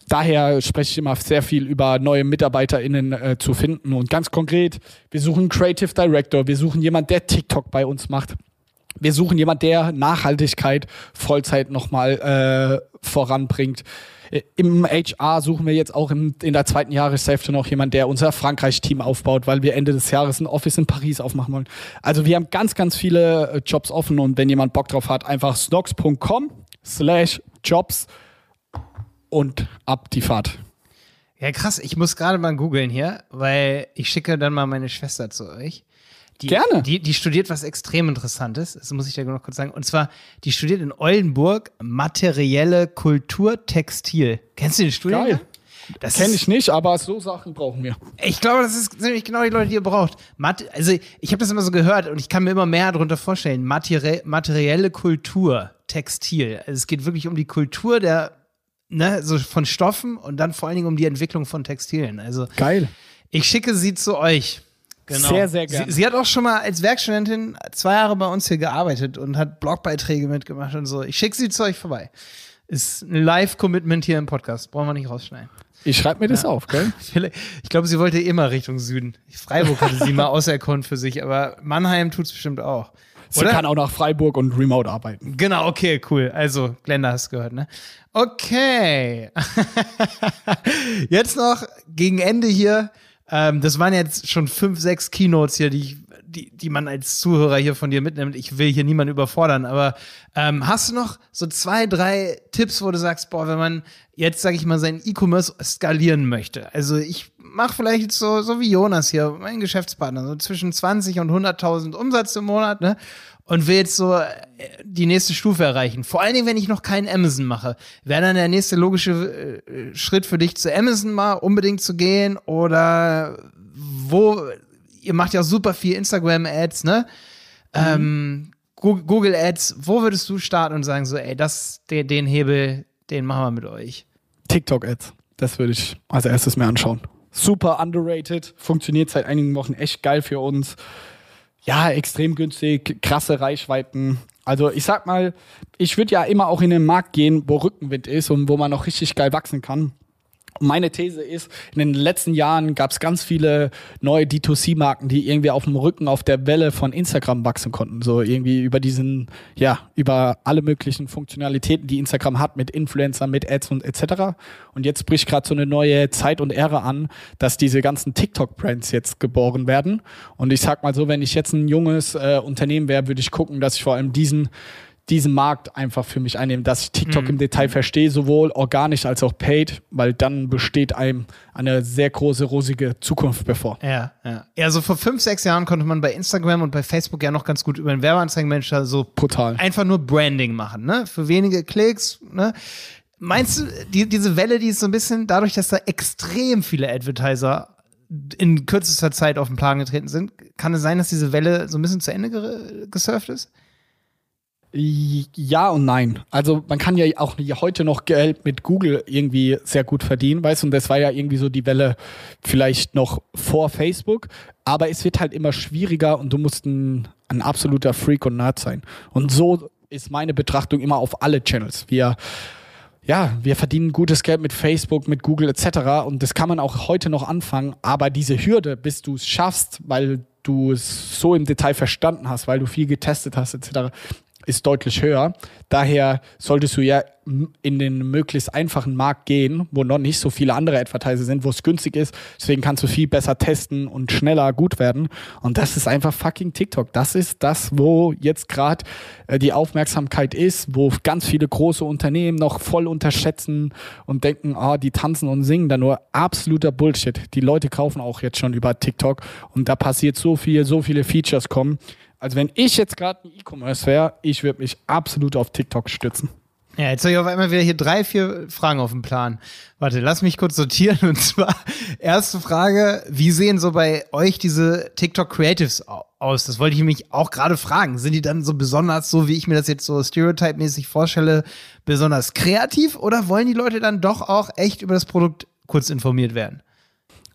Daher spreche ich immer sehr viel über neue MitarbeiterInnen äh, zu finden. Und ganz konkret, wir suchen einen Creative Director, wir suchen jemanden, der TikTok bei uns macht wir suchen jemand, der Nachhaltigkeit Vollzeit nochmal äh, voranbringt. Im HR suchen wir jetzt auch im, in der zweiten Jahreshälfte noch jemand, der unser Frankreich-Team aufbaut, weil wir Ende des Jahres ein Office in Paris aufmachen wollen. Also wir haben ganz, ganz viele äh, Jobs offen und wenn jemand Bock drauf hat, einfach snox.com slash jobs und ab die Fahrt. Ja, krass. Ich muss gerade mal googeln hier, weil ich schicke dann mal meine Schwester zu euch. Die, Gerne. Die, die studiert was extrem Interessantes, das muss ich dir noch kurz sagen. Und zwar, die studiert in Oldenburg materielle Kultur Textil. Kennst du den Studiengang? Geil. Das kenne ich nicht, aber so Sachen brauchen wir. Ich glaube, das ist nämlich genau die Leute, die ihr braucht. Mat also ich habe das immer so gehört und ich kann mir immer mehr darunter vorstellen. Materi materielle Kultur, Textil. Also es geht wirklich um die Kultur der, ne, so von Stoffen und dann vor allen Dingen um die Entwicklung von Textilien. Also geil. Ich schicke sie zu euch. Genau. Sehr, sehr gerne. Sie, sie, hat auch schon mal als Werkstudentin zwei Jahre bei uns hier gearbeitet und hat Blogbeiträge mitgemacht und so. Ich schicke sie zu euch vorbei. Ist ein Live-Commitment hier im Podcast. Brauchen wir nicht rausschneiden. Ich schreibe mir das ja. auf, gell? Ich glaube, sie wollte immer Richtung Süden. Freiburg hatte sie mal auserkoren für sich, aber Mannheim tut es bestimmt auch. Sie Oder? kann auch nach Freiburg und remote arbeiten. Genau, okay, cool. Also, Glenda hast gehört, ne? Okay. Jetzt noch gegen Ende hier ähm, das waren jetzt schon fünf, sechs Keynotes hier, die ich die, die man als Zuhörer hier von dir mitnimmt. Ich will hier niemanden überfordern, aber ähm, hast du noch so zwei, drei Tipps, wo du sagst, boah, wenn man jetzt, sag ich mal, seinen E-Commerce skalieren möchte. Also ich mache vielleicht so, so wie Jonas hier, mein Geschäftspartner, so zwischen 20 und 100.000 Umsatz im Monat, ne? Und will jetzt so äh, die nächste Stufe erreichen. Vor allen Dingen, wenn ich noch keinen Amazon mache. Wäre dann der nächste logische äh, Schritt für dich, zu Amazon mal unbedingt zu gehen oder wo, ihr macht ja super viel Instagram-Ads, ne? Mhm. Ähm, Google Ads, wo würdest du starten und sagen so, ey, das, den, den Hebel, den machen wir mit euch? TikTok-Ads. Das würde ich als erstes mir anschauen. Super underrated, funktioniert seit einigen Wochen echt geil für uns. Ja, extrem günstig, krasse Reichweiten. Also ich sag mal, ich würde ja immer auch in den Markt gehen, wo Rückenwind ist und wo man noch richtig geil wachsen kann. Meine These ist, in den letzten Jahren gab es ganz viele neue D2C-Marken, die irgendwie auf dem Rücken auf der Welle von Instagram wachsen konnten. So irgendwie über diesen, ja, über alle möglichen Funktionalitäten, die Instagram hat, mit Influencern, mit Ads und etc. Und jetzt bricht gerade so eine neue Zeit und Ära an, dass diese ganzen TikTok-Brands jetzt geboren werden. Und ich sag mal so, wenn ich jetzt ein junges äh, Unternehmen wäre, würde ich gucken, dass ich vor allem diesen diesen Markt einfach für mich einnehmen, dass ich TikTok mhm. im Detail verstehe, sowohl organisch als auch paid, weil dann besteht einem eine sehr große, rosige Zukunft bevor. Ja, ja. Ja, so vor fünf, sechs Jahren konnte man bei Instagram und bei Facebook ja noch ganz gut über den Werbeanzeigenmanager so Brutal. einfach nur Branding machen, ne? Für wenige Klicks, ne? Meinst du, die, diese Welle, die ist so ein bisschen dadurch, dass da extrem viele Advertiser in kürzester Zeit auf den Plan getreten sind, kann es sein, dass diese Welle so ein bisschen zu Ende gesurft ist? Ja und nein. Also man kann ja auch heute noch Geld mit Google irgendwie sehr gut verdienen, weißt du, und das war ja irgendwie so die Welle vielleicht noch vor Facebook, aber es wird halt immer schwieriger und du musst ein, ein absoluter Freak und Nerd sein. Und so ist meine Betrachtung immer auf alle Channels. Wir ja, wir verdienen gutes Geld mit Facebook, mit Google etc. Und das kann man auch heute noch anfangen. Aber diese Hürde, bis du es schaffst, weil du es so im Detail verstanden hast, weil du viel getestet hast etc., ist deutlich höher. Daher solltest du ja in den möglichst einfachen Markt gehen, wo noch nicht so viele andere Advertiser sind, wo es günstig ist. Deswegen kannst du viel besser testen und schneller gut werden. Und das ist einfach fucking TikTok. Das ist das, wo jetzt gerade äh, die Aufmerksamkeit ist, wo ganz viele große Unternehmen noch voll unterschätzen und denken, ah, oh, die tanzen und singen da nur absoluter Bullshit. Die Leute kaufen auch jetzt schon über TikTok und da passiert so viel, so viele Features kommen. Also wenn ich jetzt gerade ein E-Commerce wäre, ich würde mich absolut auf TikTok stützen. Ja, jetzt habe ich auf einmal wieder hier drei, vier Fragen auf dem Plan. Warte, lass mich kurz sortieren. Und zwar, erste Frage, wie sehen so bei euch diese TikTok Creatives aus? Das wollte ich mich auch gerade fragen. Sind die dann so besonders, so wie ich mir das jetzt so stereotype-mäßig vorstelle, besonders kreativ? Oder wollen die Leute dann doch auch echt über das Produkt kurz informiert werden?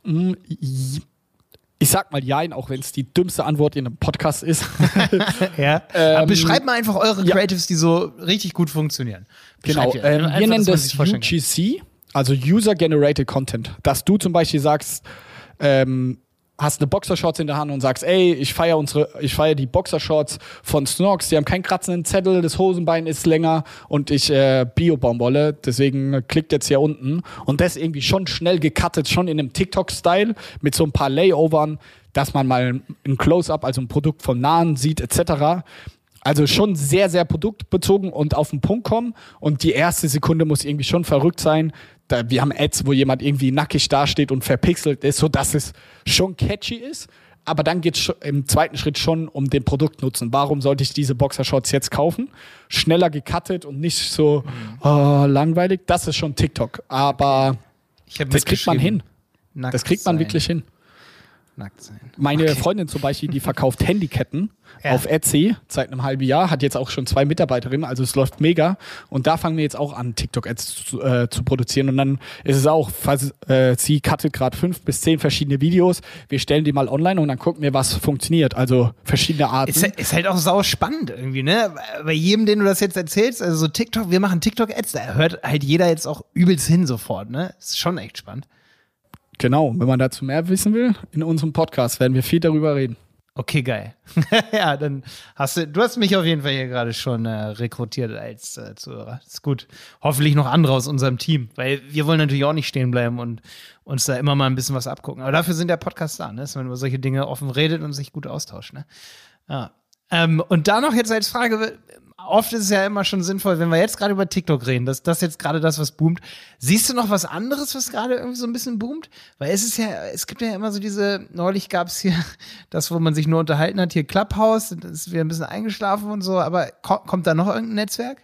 Mm, ich sag mal Jein, auch wenn es die dümmste Antwort in einem Podcast ist. ja. Ähm, beschreibt mal einfach eure Creatives, die so richtig gut funktionieren. Genau. Ähm, wir nennen das UGC, also User Generated Content. Dass du zum Beispiel sagst, ähm, hast eine Boxershorts in der Hand und sagst, ey, ich feiere unsere, ich feiere die Boxershorts von Snorks, die haben keinen kratzenden Zettel, das Hosenbein ist länger und ich äh, Bio-Baumwolle, deswegen klickt jetzt hier unten und das irgendwie schon schnell gecuttet, schon in einem TikTok-Style mit so ein paar Layovern, dass man mal ein Close-up, also ein Produkt vom Nahen sieht etc. Also schon sehr, sehr produktbezogen und auf den Punkt kommen. Und die erste Sekunde muss irgendwie schon verrückt sein, da, wir haben Ads, wo jemand irgendwie nackig dasteht und verpixelt ist, sodass es schon catchy ist. Aber dann geht es im zweiten Schritt schon um den Produktnutzen. Warum sollte ich diese Boxershorts jetzt kaufen? Schneller gecuttet und nicht so mhm. oh, langweilig. Das ist schon TikTok. Aber das kriegt man hin. das kriegt man wirklich hin nackt sein. Meine okay. Freundin zum Beispiel, die verkauft Handyketten ja. auf Etsy seit einem halben Jahr, hat jetzt auch schon zwei Mitarbeiterinnen, also es läuft mega. Und da fangen wir jetzt auch an, TikTok-Ads zu, äh, zu, produzieren. Und dann ist es auch, falls, äh, sie cuttet gerade fünf bis zehn verschiedene Videos, wir stellen die mal online und dann gucken wir, was funktioniert. Also verschiedene Arten. Ist, ist halt auch sau spannend irgendwie, ne? Bei jedem, den du das jetzt erzählst, also so TikTok, wir machen TikTok-Ads, da hört halt jeder jetzt auch übelst hin sofort, ne? Ist schon echt spannend. Genau, wenn man dazu mehr wissen will, in unserem Podcast werden wir viel darüber reden. Okay, geil. ja, dann hast du, du hast mich auf jeden Fall hier gerade schon äh, rekrutiert als äh, Zuhörer. Ist gut. Hoffentlich noch andere aus unserem Team, weil wir wollen natürlich auch nicht stehen bleiben und uns da immer mal ein bisschen was abgucken. Aber dafür sind der Podcast da, ne? dass man über solche Dinge offen redet und sich gut austauscht. Ne? Ja. Ähm, und da noch jetzt als Frage, oft ist es ja immer schon sinnvoll, wenn wir jetzt gerade über TikTok reden, dass das jetzt gerade das, was boomt. Siehst du noch was anderes, was gerade irgendwie so ein bisschen boomt? Weil es ist ja, es gibt ja immer so diese, neulich gab es hier das, wo man sich nur unterhalten hat, hier Clubhouse, das ist wieder ein bisschen eingeschlafen und so, aber kommt da noch irgendein Netzwerk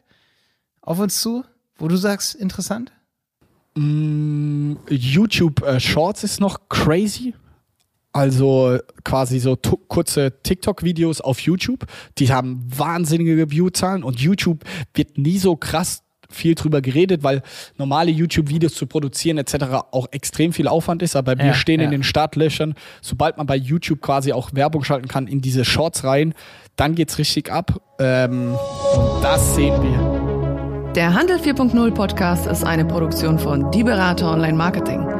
auf uns zu, wo du sagst, interessant? Mm, YouTube äh, Shorts ist noch crazy. Also quasi so kurze TikTok-Videos auf YouTube. Die haben wahnsinnige Viewzahlen und YouTube wird nie so krass viel drüber geredet, weil normale YouTube-Videos zu produzieren etc. auch extrem viel Aufwand ist. Aber wir ja, stehen ja. in den Startlöchern. Sobald man bei YouTube quasi auch Werbung schalten kann in diese Shorts rein, dann geht's richtig ab. Ähm, das sehen wir. Der Handel 4.0 Podcast ist eine Produktion von Die Berater Online Marketing.